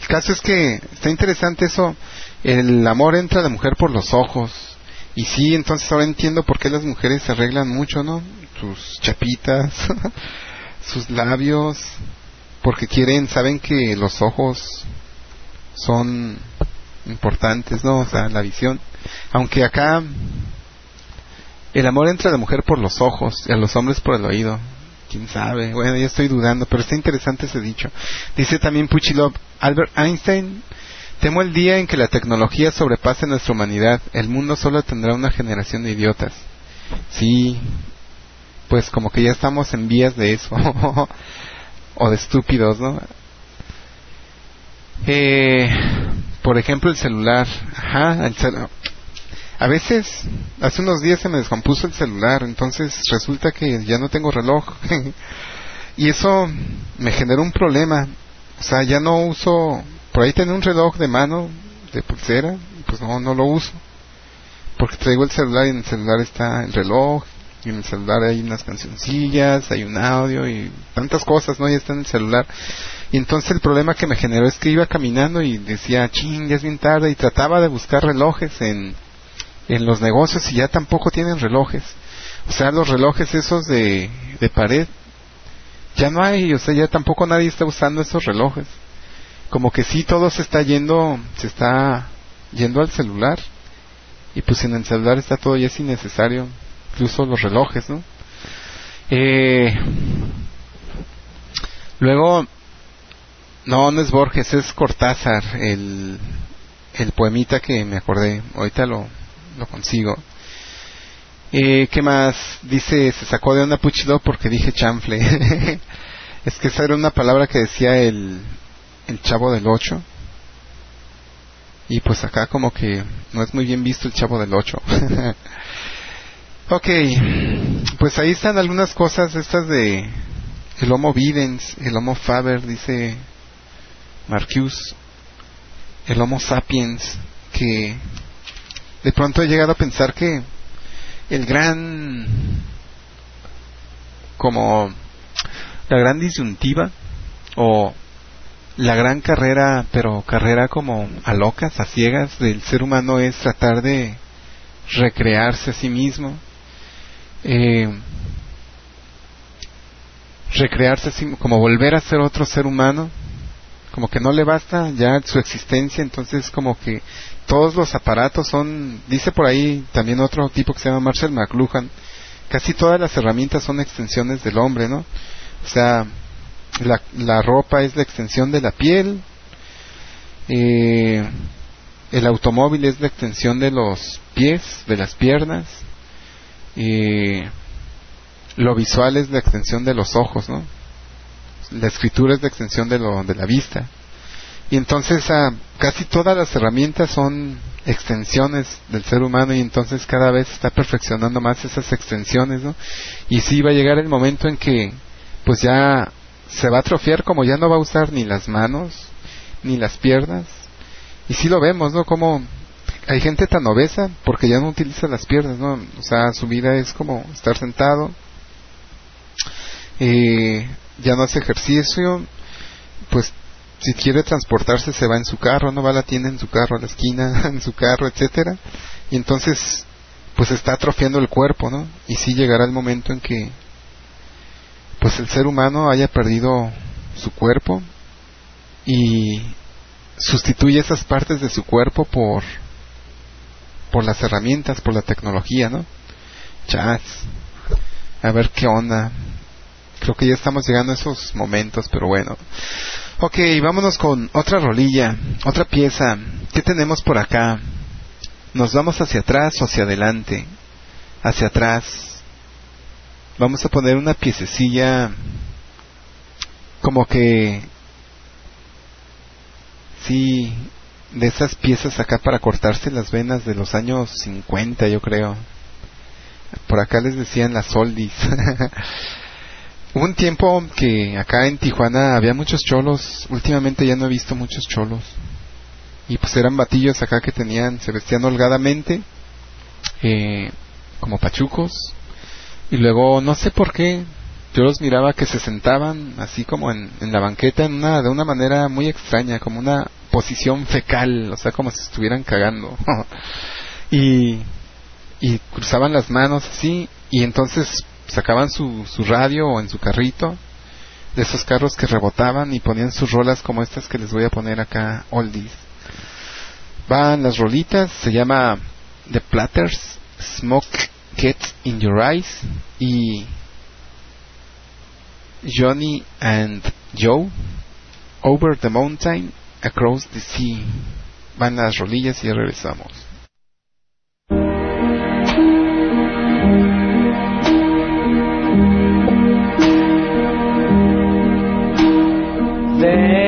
El caso es que está interesante eso. El amor entra a la mujer por los ojos. Y sí, entonces ahora entiendo por qué las mujeres se arreglan mucho, ¿no? Sus chapitas, sus labios, porque quieren, saben que los ojos son importantes, ¿no? O sea, la visión. Aunque acá el amor entra a la mujer por los ojos y a los hombres por el oído quién sabe, bueno, ya estoy dudando, pero está interesante ese dicho. Dice también Puchilov, Albert Einstein, temo el día en que la tecnología sobrepase nuestra humanidad, el mundo solo tendrá una generación de idiotas. Sí, pues como que ya estamos en vías de eso, o de estúpidos, ¿no? Eh, por ejemplo, el celular, ajá, el celular a veces, hace unos días se me descompuso el celular, entonces resulta que ya no tengo reloj. y eso me generó un problema. O sea, ya no uso, por ahí tengo un reloj de mano, de pulsera, pues no, no lo uso. Porque traigo el celular y en el celular está el reloj, y en el celular hay unas cancioncillas, hay un audio y tantas cosas, ¿no? Y está en el celular. Y entonces el problema que me generó es que iba caminando y decía, ching, ya es bien tarde, y trataba de buscar relojes en, en los negocios y ya tampoco tienen relojes. O sea, los relojes esos de, de pared, ya no hay, o sea, ya tampoco nadie está usando esos relojes. Como que sí, todo se está yendo, se está yendo al celular. Y pues en el celular está todo y es innecesario, incluso los relojes, ¿no? Eh, luego, no, no es Borges, es Cortázar, el, el poemita que me acordé. Ahorita lo, lo consigo. Eh, ¿Qué más? Dice, se sacó de una puchido porque dije chanfle. es que esa era una palabra que decía el, el chavo del 8. Y pues acá como que no es muy bien visto el chavo del 8. ok, pues ahí están algunas cosas estas de el Homo videns, el Homo faber, dice Marcus, el Homo sapiens, que de pronto he llegado a pensar que el gran como la gran disyuntiva o la gran carrera, pero carrera como a locas, a ciegas del ser humano es tratar de recrearse a sí mismo, eh, recrearse como volver a ser otro ser humano, como que no le basta ya su existencia, entonces como que todos los aparatos son, dice por ahí también otro tipo que se llama Marshall McLuhan, casi todas las herramientas son extensiones del hombre, ¿no? O sea, la, la ropa es la extensión de la piel, eh, el automóvil es la extensión de los pies, de las piernas, eh, lo visual es la extensión de los ojos, ¿no? La escritura es la extensión de, lo, de la vista. Y entonces ah, casi todas las herramientas son extensiones del ser humano y entonces cada vez está perfeccionando más esas extensiones, ¿no? Y sí va a llegar el momento en que pues ya se va a atrofiar como ya no va a usar ni las manos ni las piernas. Y sí lo vemos, ¿no? Como hay gente tan obesa porque ya no utiliza las piernas, ¿no? O sea, su vida es como estar sentado, eh, ya no hace ejercicio, pues si quiere transportarse se va en su carro, no va a la tienda en su carro, a la esquina en su carro, etcétera, y entonces pues está atrofiando el cuerpo, ¿no? Y sí llegará el momento en que pues el ser humano haya perdido su cuerpo y sustituye esas partes de su cuerpo por por las herramientas, por la tecnología, ¿no? Chats. A ver qué onda. Creo que ya estamos llegando a esos momentos, pero bueno. Ok, vámonos con otra rolilla, otra pieza. ¿Qué tenemos por acá? ¿Nos vamos hacia atrás o hacia adelante? Hacia atrás. Vamos a poner una piececilla como que... Sí, de esas piezas acá para cortarse las venas de los años 50, yo creo. Por acá les decían las oldies. Hubo un tiempo que acá en Tijuana había muchos cholos. Últimamente ya no he visto muchos cholos. Y pues eran batillos acá que tenían, se vestían holgadamente, eh, como pachucos. Y luego, no sé por qué, yo los miraba que se sentaban así como en, la banqueta en una, de una manera muy extraña, como una posición fecal, o sea, como si estuvieran cagando. y, y cruzaban las manos así, y entonces sacaban su, su radio o en su carrito, de esos carros que rebotaban y ponían sus rolas como estas que les voy a poner acá, oldies. Van las rolitas, se llama The Platters, Smoke Gets in Your Eyes y Johnny and Joe, Over the Mountain, Across the Sea. Van las rolillas y regresamos. There.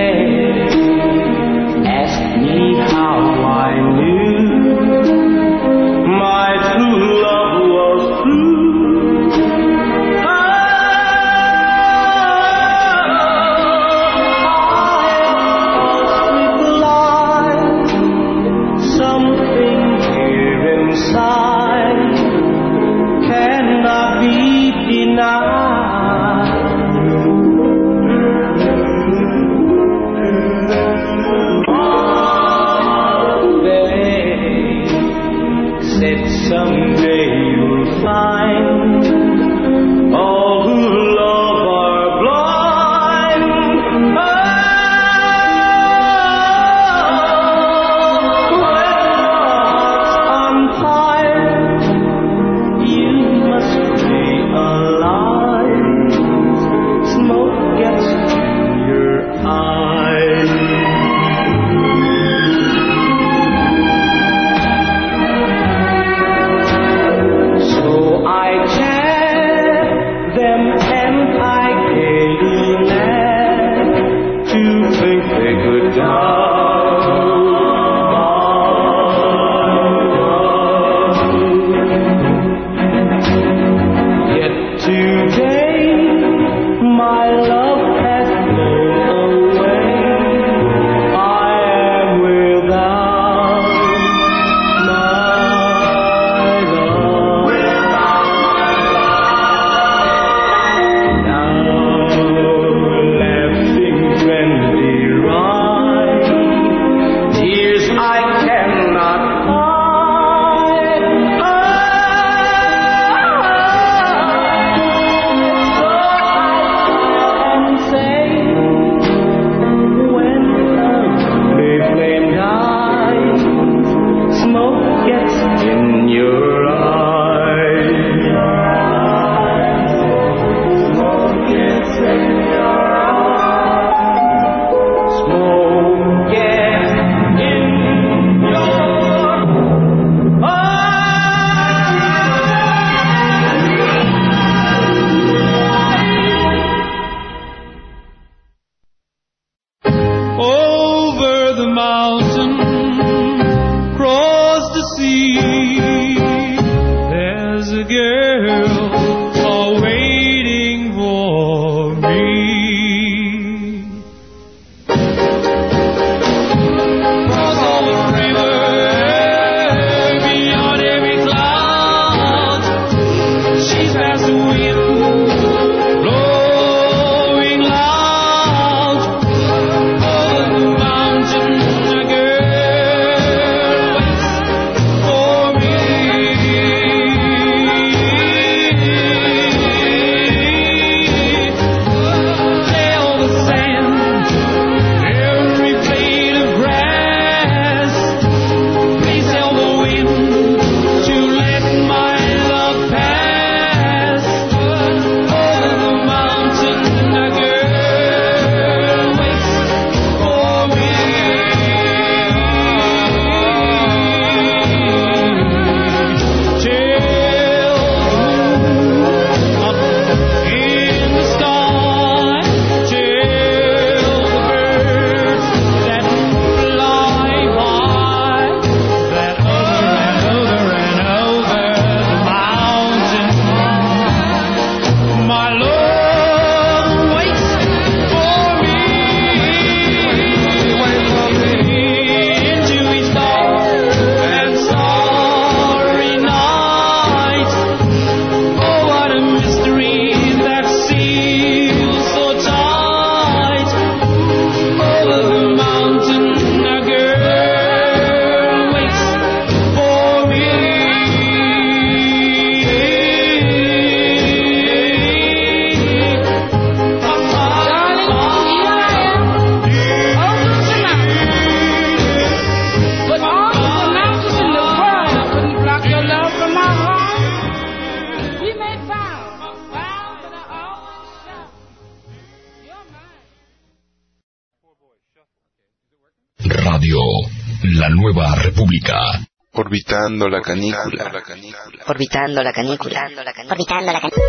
Orbitando la canícula. Orbitando la canícula. Orbitando la canícula.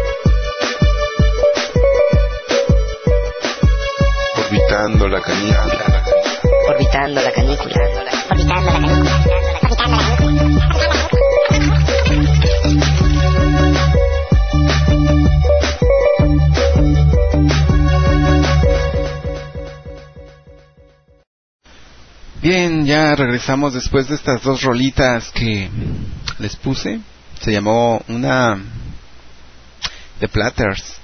Orbitando la canícula. Orbitando la canícula. Orbitando la canícula. Bien, ya regresamos después de estas dos rolitas que les puse. Se llamó una The Platters,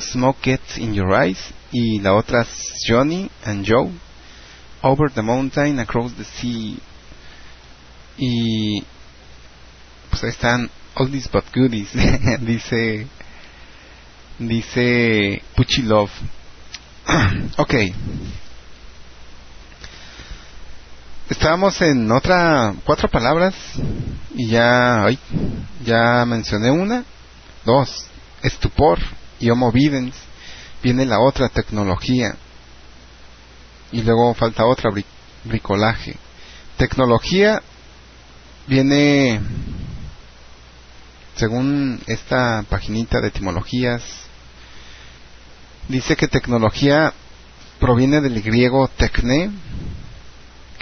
Smoke Gets in Your Eyes, y la otra Johnny and Joe, Over the Mountain, Across the Sea. Y pues ahí están Oldies but Goodies, dice dice Pucci Love. ok. Estábamos en otra cuatro palabras y ya ay, ya mencioné una, dos, estupor y homo videns. Viene la otra tecnología y luego falta otra bri- bricolaje. Tecnología viene según esta paginita de etimologías dice que tecnología proviene del griego tecne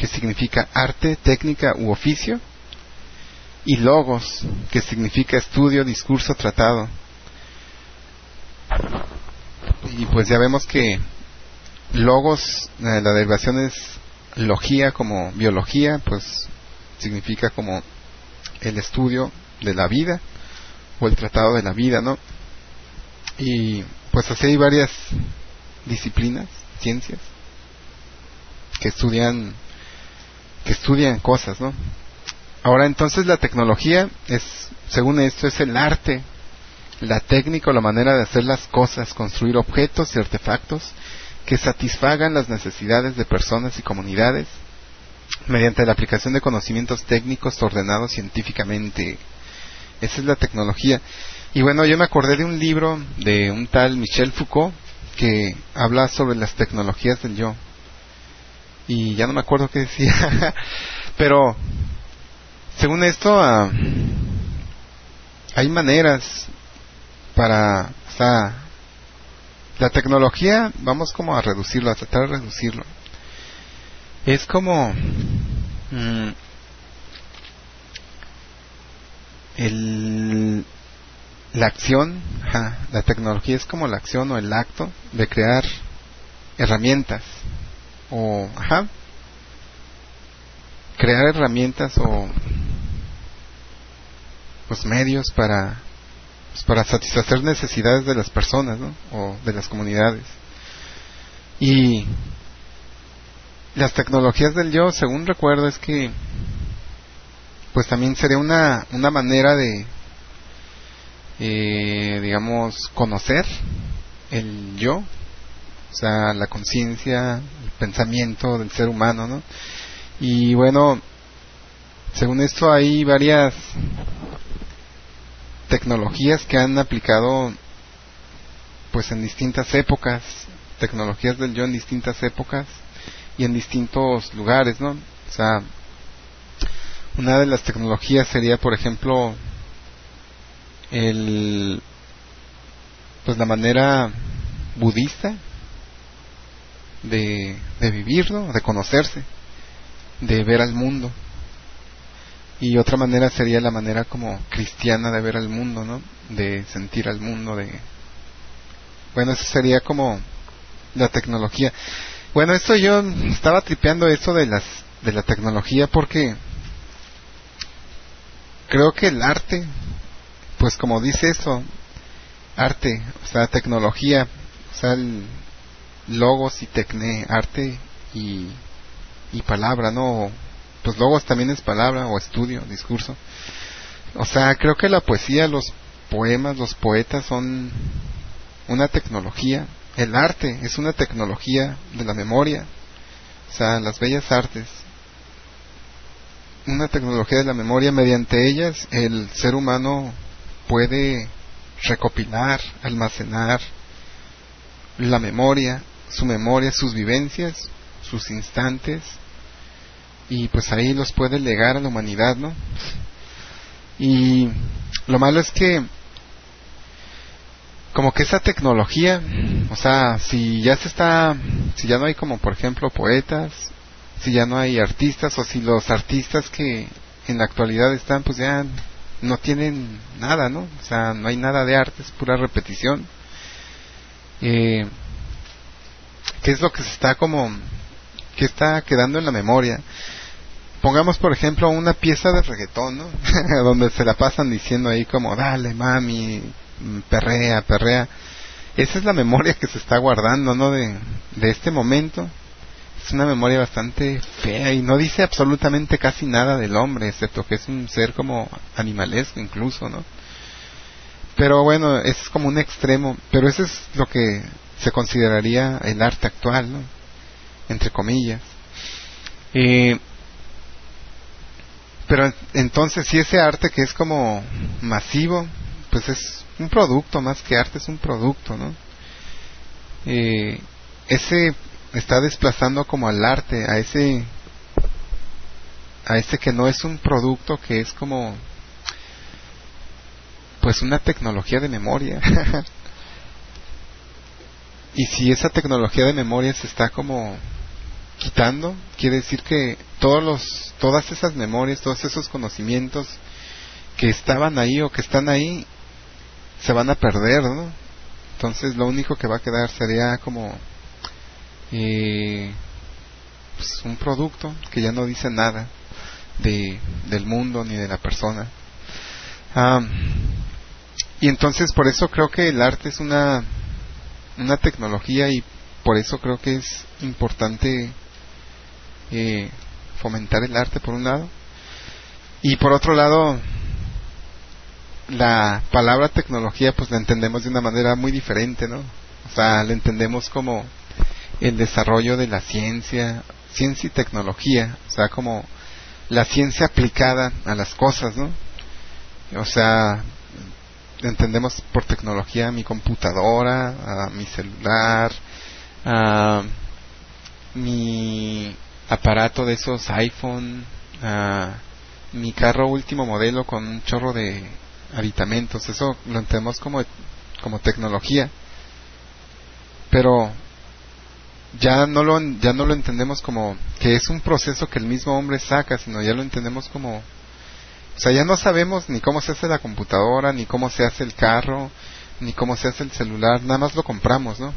que significa arte, técnica u oficio, y logos, que significa estudio, discurso, tratado. Y pues ya vemos que logos, eh, la derivación es logía como biología, pues significa como el estudio de la vida o el tratado de la vida, ¿no? Y pues así hay varias disciplinas, ciencias, que estudian que estudian cosas, ¿no? Ahora entonces la tecnología es, según esto, es el arte, la técnica o la manera de hacer las cosas, construir objetos y artefactos que satisfagan las necesidades de personas y comunidades mediante la aplicación de conocimientos técnicos ordenados científicamente. Esa es la tecnología. Y bueno, yo me acordé de un libro de un tal Michel Foucault que habla sobre las tecnologías del yo y ya no me acuerdo qué decía, pero según esto ah, hay maneras para, o sea, la tecnología, vamos como a reducirlo, a tratar de reducirlo. Es como mm, el la acción, la tecnología es como la acción o el acto de crear herramientas o, ajá, crear herramientas o pues medios para pues, para satisfacer necesidades de las personas ¿no? o de las comunidades y las tecnologías del yo según recuerdo es que pues también sería una una manera de eh, digamos conocer el yo o sea la conciencia pensamiento del ser humano no y bueno según esto hay varias tecnologías que han aplicado pues en distintas épocas, tecnologías del yo en distintas épocas y en distintos lugares, ¿no? O sea, una de las tecnologías sería, por ejemplo, el pues la manera budista de, de vivir, ¿no? De conocerse, de ver al mundo y otra manera sería la manera como cristiana de ver al mundo, ¿no? De sentir al mundo, de... Bueno, eso sería como la tecnología. Bueno, esto yo estaba tripeando esto de las de la tecnología porque creo que el arte, pues como dice eso, arte, o sea, tecnología, o sea, el logos y tecne, arte y, y palabra, ¿no? pues logos también es palabra o estudio, discurso. O sea, creo que la poesía, los poemas, los poetas son una tecnología. El arte es una tecnología de la memoria. O sea, las bellas artes. Una tecnología de la memoria. Mediante ellas el ser humano puede recopilar, almacenar la memoria, su memoria, sus vivencias, sus instantes y pues ahí los puede legar a la humanidad, ¿no? Y lo malo es que como que esa tecnología, o sea, si ya se está, si ya no hay como por ejemplo poetas, si ya no hay artistas o si los artistas que en la actualidad están pues ya no tienen nada, ¿no? O sea, no hay nada de arte, es pura repetición. Eh, ¿Qué es lo que se está como, que está quedando en la memoria? pongamos por ejemplo una pieza de reggaetón, ¿no? Donde se la pasan diciendo ahí como, dale mami, perrea, perrea. Esa es la memoria que se está guardando, ¿no? De, de este momento. Es una memoria bastante fea y no dice absolutamente casi nada del hombre, excepto que es un ser como animalesco incluso, ¿no? Pero bueno, es como un extremo, pero eso es lo que se consideraría el arte actual, ¿no? Entre comillas. Eh, pero entonces si ese arte que es como masivo, pues es un producto más que arte, es un producto, ¿no? Eh, ese está desplazando como al arte, a ese a ese que no es un producto, que es como pues una tecnología de memoria. y si esa tecnología de memoria se está como quitando, quiere decir que todos los, todas esas memorias, todos esos conocimientos que estaban ahí o que están ahí, se van a perder, ¿no? Entonces lo único que va a quedar sería como eh, pues un producto que ya no dice nada de, del mundo ni de la persona. Ah, y entonces por eso creo que el arte es una, una tecnología y por eso creo que es importante eh, fomentar el arte por un lado. Y por otro lado la palabra tecnología pues la entendemos de una manera muy diferente no o sea la entendemos como el desarrollo de la ciencia ciencia y tecnología. O sea como la ciencia aplicada a las cosas no o sea entendemos por tecnología mi computadora a mi celular a mi aparato de esos iPhone, mi carro último modelo con un chorro de aditamentos, eso lo entendemos como, como tecnología. Pero ya no lo ya no lo entendemos como que es un proceso que el mismo hombre saca, sino ya lo entendemos como O sea, ya no sabemos ni cómo se hace la computadora, ni cómo se hace el carro, ni cómo se hace el celular, nada más lo compramos, ¿no?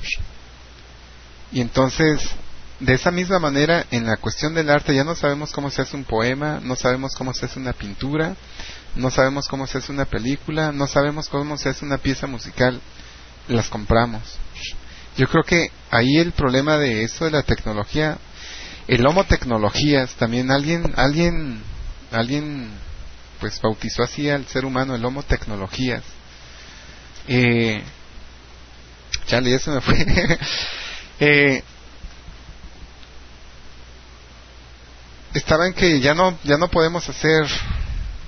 Y entonces, de esa misma manera, en la cuestión del arte ya no sabemos cómo se hace un poema, no sabemos cómo se hace una pintura, no sabemos cómo se hace una película, no sabemos cómo se hace una pieza musical, las compramos. Yo creo que ahí el problema de eso de la tecnología, el homo tecnologías, también alguien, alguien, alguien, pues bautizó así al ser humano el homo tecnologías. Eh, chale, ya me fue. eh, estaba en que ya no, ya no podemos hacer,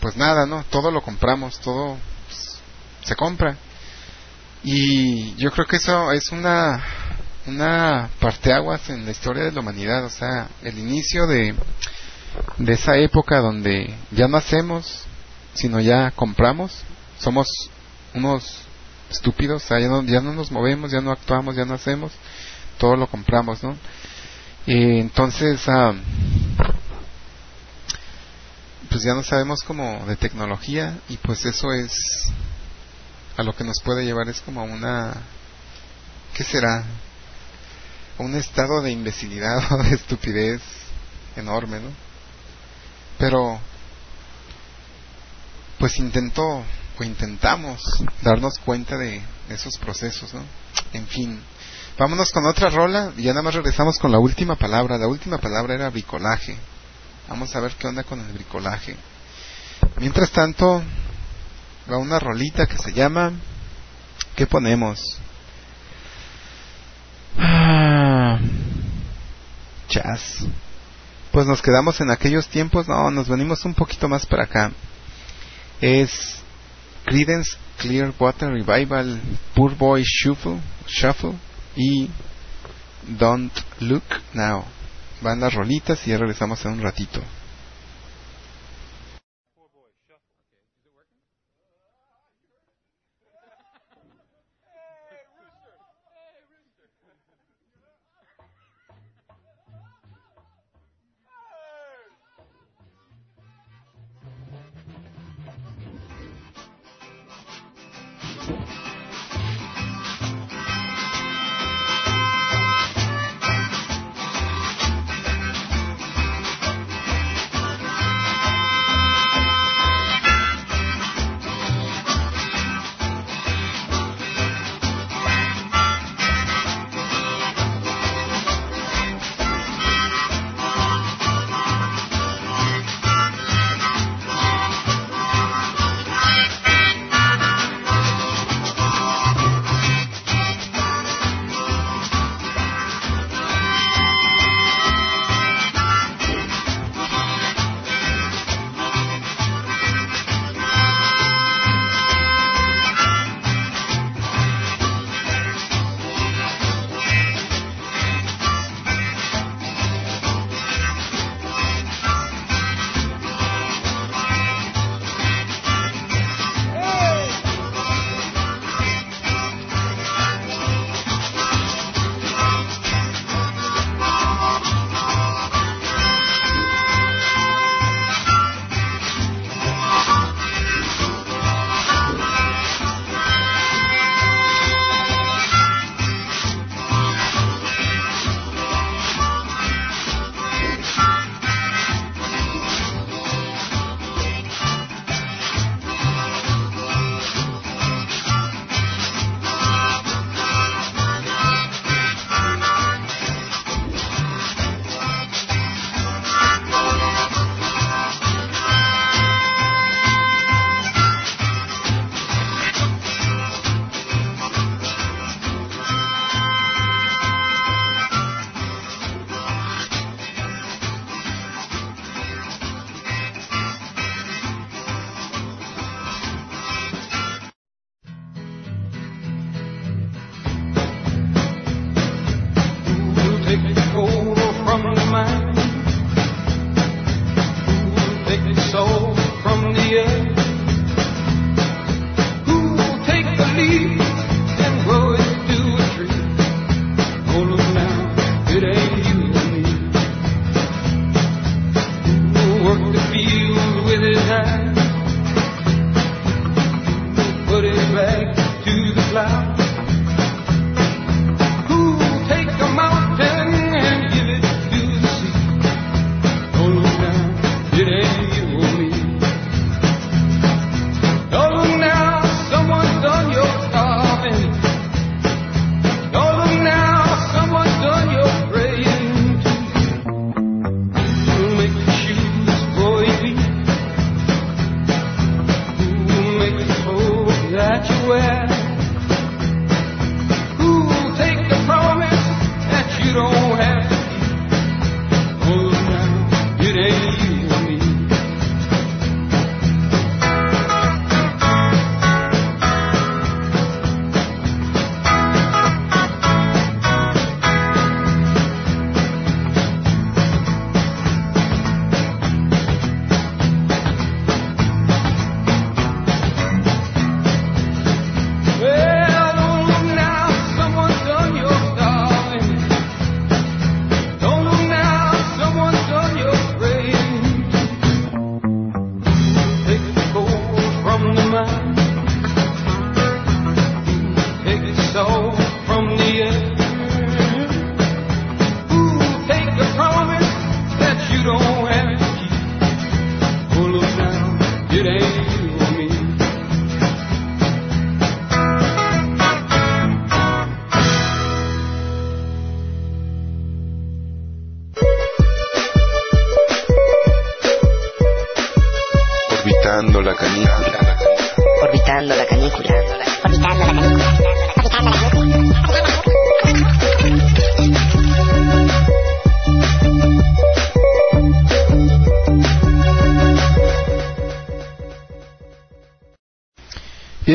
pues nada, ¿no? Todo lo compramos, todo pues, se compra. Y yo creo que eso es una, una parteaguas en la historia de la humanidad, o sea, el inicio de, de esa época donde ya no hacemos, sino ya compramos, somos unos estúpidos, o sea, ya no, ya no nos movemos, ya no actuamos, ya no hacemos, todo lo compramos, ¿no? Entonces, ah, pues ya no sabemos como de tecnología y pues eso es a lo que nos puede llevar es como a una ¿qué será? un estado de imbecilidad o de estupidez enorme, ¿no? Pero pues intentó o intentamos darnos cuenta de esos procesos, ¿no? En fin, vámonos con otra rola y ya nada más regresamos con la última palabra. La última palabra era bricolaje. Vamos a ver qué onda con el bricolaje. Mientras tanto, va una rolita que se llama ¿Qué ponemos? Ah, jazz. Pues nos quedamos en aquellos tiempos, no, nos venimos un poquito más para acá. Es Credence Clearwater Revival, Poor Boy Shuffle, Shuffle y Don't Look Now. Van las rolitas y ya regresamos en un ratito.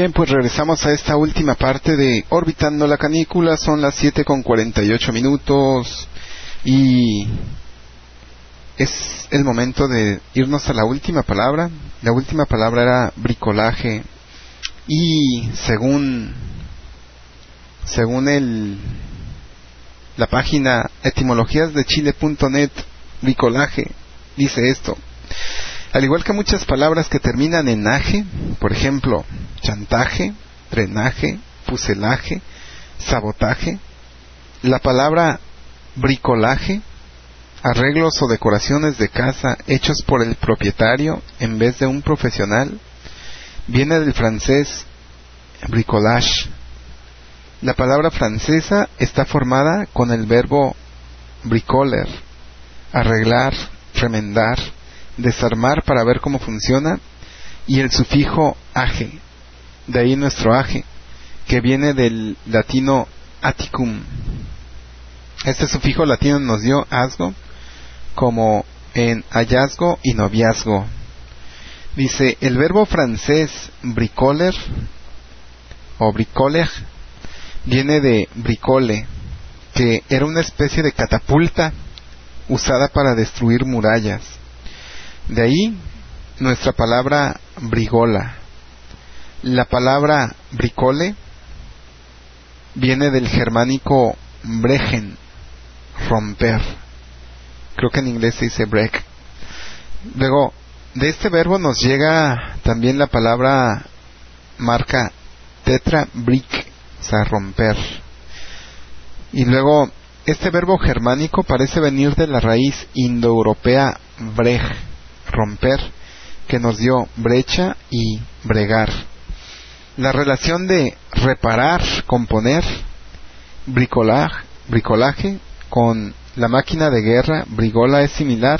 Bien, pues regresamos a esta última parte de Orbitando la Canícula. Son las 7 con 48 minutos y es el momento de irnos a la última palabra. La última palabra era bricolaje y según según el la página etimologíasdechile.net bricolaje dice esto al igual que muchas palabras que terminan en aje, por ejemplo, chantaje, drenaje, fuselaje, sabotaje, la palabra bricolaje, arreglos o decoraciones de casa hechos por el propietario en vez de un profesional, viene del francés bricolage. La palabra francesa está formada con el verbo bricoler, arreglar, remendar, desarmar para ver cómo funciona y el sufijo age, de ahí nuestro age, que viene del latino aticum. Este sufijo latino nos dio asgo, como en hallazgo y noviazgo. Dice, el verbo francés bricoler o bricoler viene de bricole, que era una especie de catapulta usada para destruir murallas. De ahí nuestra palabra brigola. La palabra bricole viene del germánico brechen, romper. Creo que en inglés se dice break. Luego, de este verbo nos llega también la palabra marca tetra brick, o romper. Y luego, este verbo germánico parece venir de la raíz indoeuropea breg, romper, que nos dio brecha y bregar. La relación de reparar, componer, bricolaje, bricolaje con la máquina de guerra, brigola, es similar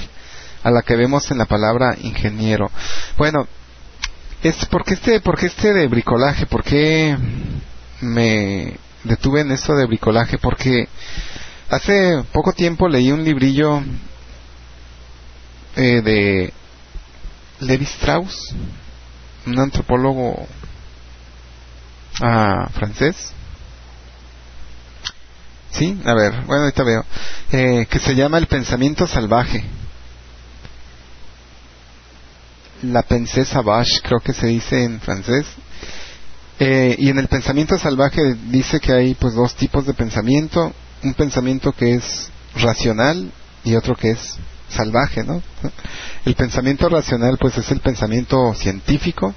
a la que vemos en la palabra ingeniero. Bueno, es porque este, porque este de bricolaje, ¿por qué me detuve en esto de bricolaje? Porque hace poco tiempo leí un librillo eh, de Levi Strauss, un antropólogo ah, francés. Sí, a ver, bueno, ahorita veo. Eh, que se llama El pensamiento salvaje. La pensée sauvage, creo que se dice en francés. Eh, y en el pensamiento salvaje dice que hay pues dos tipos de pensamiento. Un pensamiento que es racional y otro que es salvaje, ¿no? El pensamiento racional pues es el pensamiento científico,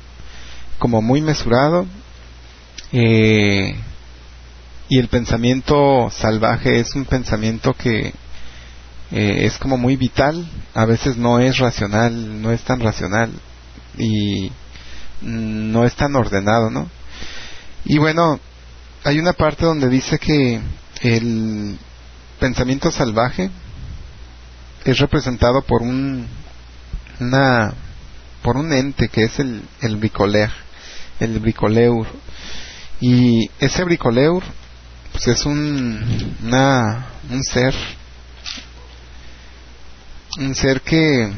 como muy mesurado, Eh, y el pensamiento salvaje es un pensamiento que eh, es como muy vital, a veces no es racional, no es tan racional y no es tan ordenado, ¿no? Y bueno, hay una parte donde dice que el pensamiento salvaje es representado por un una por un ente que es el el bricoleur, el bricoleur y ese bricoleur pues es un una un ser un ser que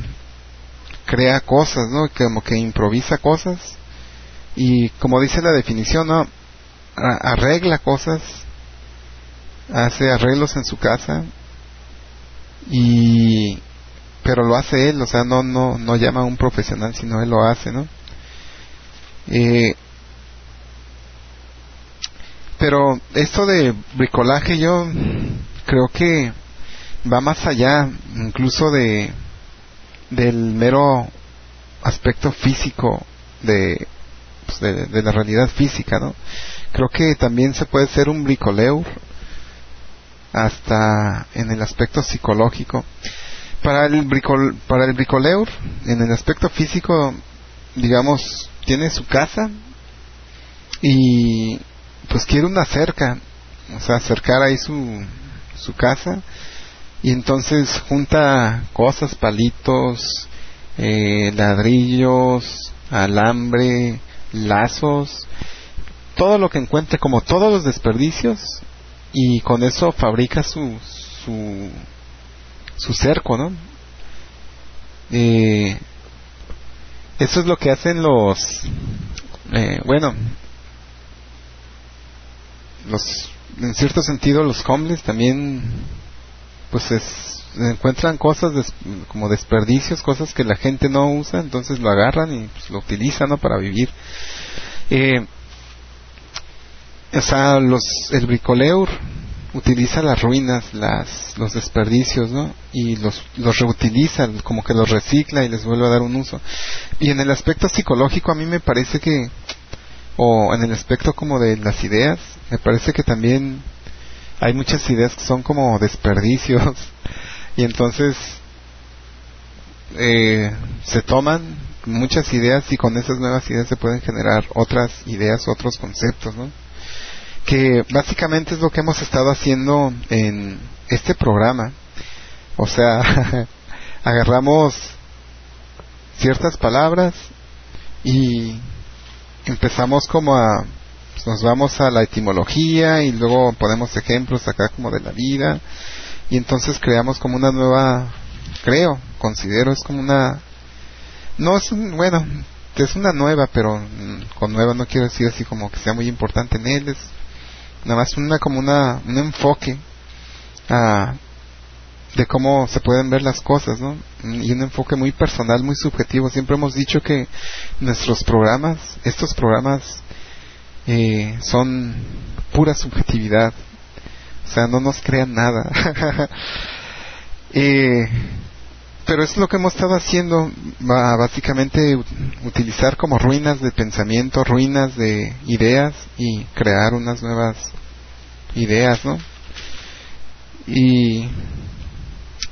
crea cosas, ¿no? Como que improvisa cosas y como dice la definición, ¿no? Arregla cosas, hace arreglos en su casa y pero lo hace él, o sea, no no no llama a un profesional, sino él lo hace, ¿no? Eh, pero esto de bricolaje yo creo que va más allá incluso de del mero aspecto físico de, pues, de, la realidad física, ¿no? Creo que también se puede ser un bricoleur hasta en el aspecto psicológico. Para el, bricol, para el bricoleur, en el aspecto físico, digamos, tiene su casa y pues quiere una cerca, o sea, acercar ahí su, su casa y entonces junta cosas, palitos, eh, ladrillos, alambre, lazos, todo lo que encuentre, como todos los desperdicios, y con eso fabrica su su, su cerco, ¿no? Eh, eso es lo que hacen los, eh, bueno, los, en cierto sentido los homeless también, pues es, encuentran cosas des- como desperdicios, cosas que la gente no usa, entonces lo agarran y pues, lo utilizan ¿no? para vivir. Eh, o sea, los, el bricoleur utiliza las ruinas, las, los desperdicios, ¿no? Y los, los reutiliza, como que los recicla y les vuelve a dar un uso. Y en el aspecto psicológico a mí me parece que, o en el aspecto como de las ideas, me parece que también hay muchas ideas que son como desperdicios y entonces eh, se toman muchas ideas y con esas nuevas ideas se pueden generar otras ideas, otros conceptos, ¿no? Que básicamente es lo que hemos estado haciendo en este programa. O sea, agarramos ciertas palabras y empezamos como a nos vamos a la etimología y luego ponemos ejemplos acá como de la vida. Y entonces creamos como una nueva creo considero es como una no es un, bueno es una nueva pero con nueva no quiero decir así como que sea muy importante en él es nada más una como una un enfoque ah, de cómo se pueden ver las cosas, ¿no? Y un enfoque muy personal, muy subjetivo. Siempre hemos dicho que nuestros programas, estos programas, eh, son pura subjetividad. O sea, no nos crean nada. eh, pero es lo que hemos estado haciendo, básicamente utilizar como ruinas de pensamiento, ruinas de ideas y crear unas nuevas ideas, ¿no? Y,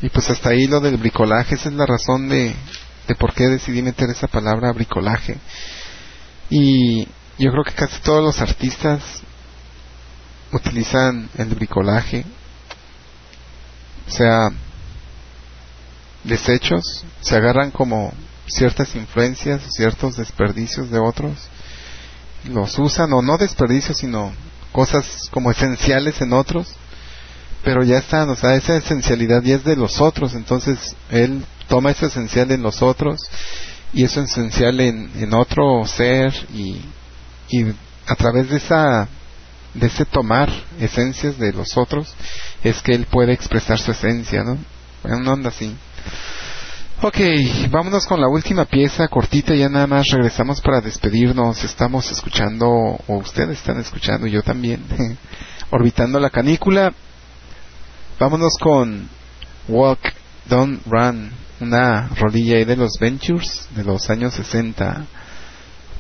y pues hasta ahí lo del bricolaje, esa es la razón de, de por qué decidí meter esa palabra bricolaje. Y yo creo que casi todos los artistas utilizan el bricolaje, o sea, desechos, se agarran como ciertas influencias, ciertos desperdicios de otros, los usan, o no desperdicios, sino cosas como esenciales en otros, pero ya están, o sea, esa esencialidad ya es de los otros, entonces él toma ese esencial en los otros y eso esencial en, en otro ser y, a través de esa de ese tomar esencias de los otros es que él puede expresar su esencia, ¿no? En una onda así. Ok, vámonos con la última pieza cortita, ya nada más regresamos para despedirnos. Estamos escuchando, o ustedes están escuchando, yo también, orbitando la canícula. Vámonos con Walk, Don't Run, una rolilla ahí de los Ventures de los años 60.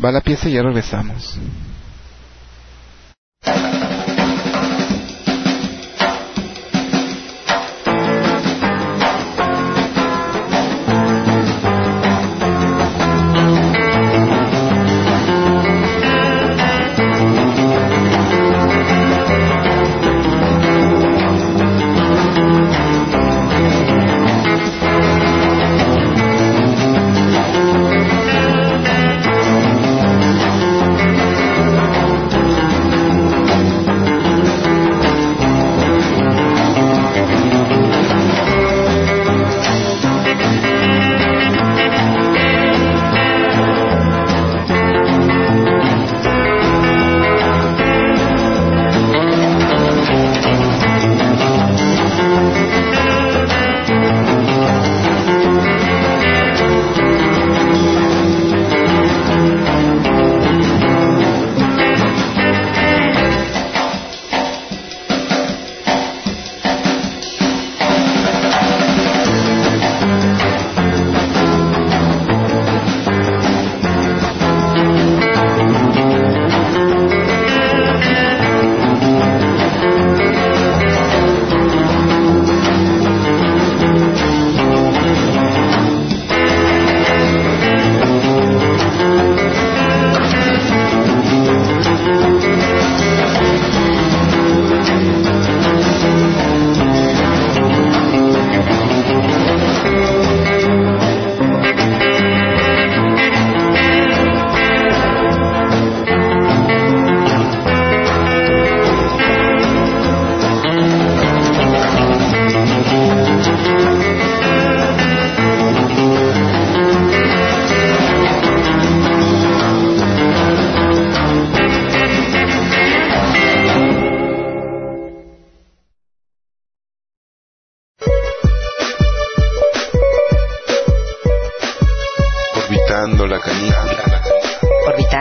Va la pieza y ya regresamos.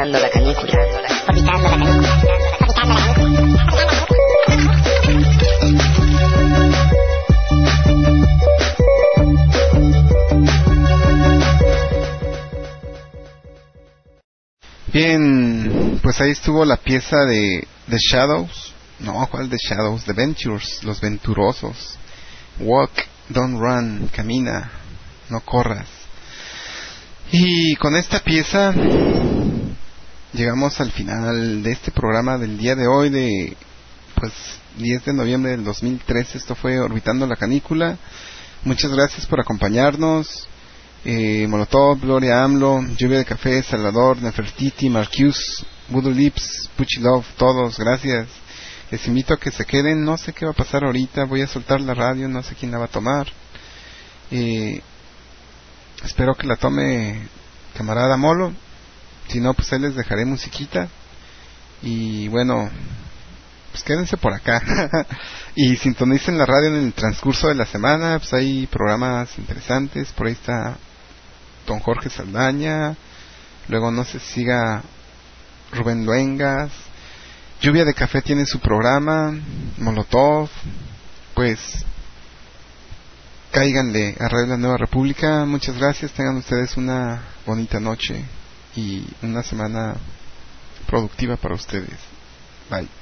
La canícula. La la canícula. Bien, pues ahí estuvo la pieza de The Shadows. No, ¿cuál The Shadows? The Ventures, los venturosos. Walk, don't run, camina, no corras. Y con esta pieza llegamos al final de este programa del día de hoy de pues 10 de noviembre del 2013. Esto fue Orbitando la Canícula. Muchas gracias por acompañarnos. Eh, Molotov, Gloria AMLO, Lluvia de Café, Salvador, Nefertiti, Marcus, Voodoo Lips, Puchy Love, todos, gracias. Les invito a que se queden, no sé qué va a pasar ahorita, voy a soltar la radio, no sé quién la va a tomar. Eh, espero que la tome camarada Molo, si no, pues ahí les dejaré musiquita. Y bueno, pues quédense por acá. y sintonicen la radio en el transcurso de la semana, pues hay programas interesantes, por ahí está don Jorge Saldaña, luego no se siga Rubén Luengas, Lluvia de Café tiene su programa, Molotov, pues cáiganle a Radio La Nueva República, muchas gracias, tengan ustedes una bonita noche y una semana productiva para ustedes. Bye.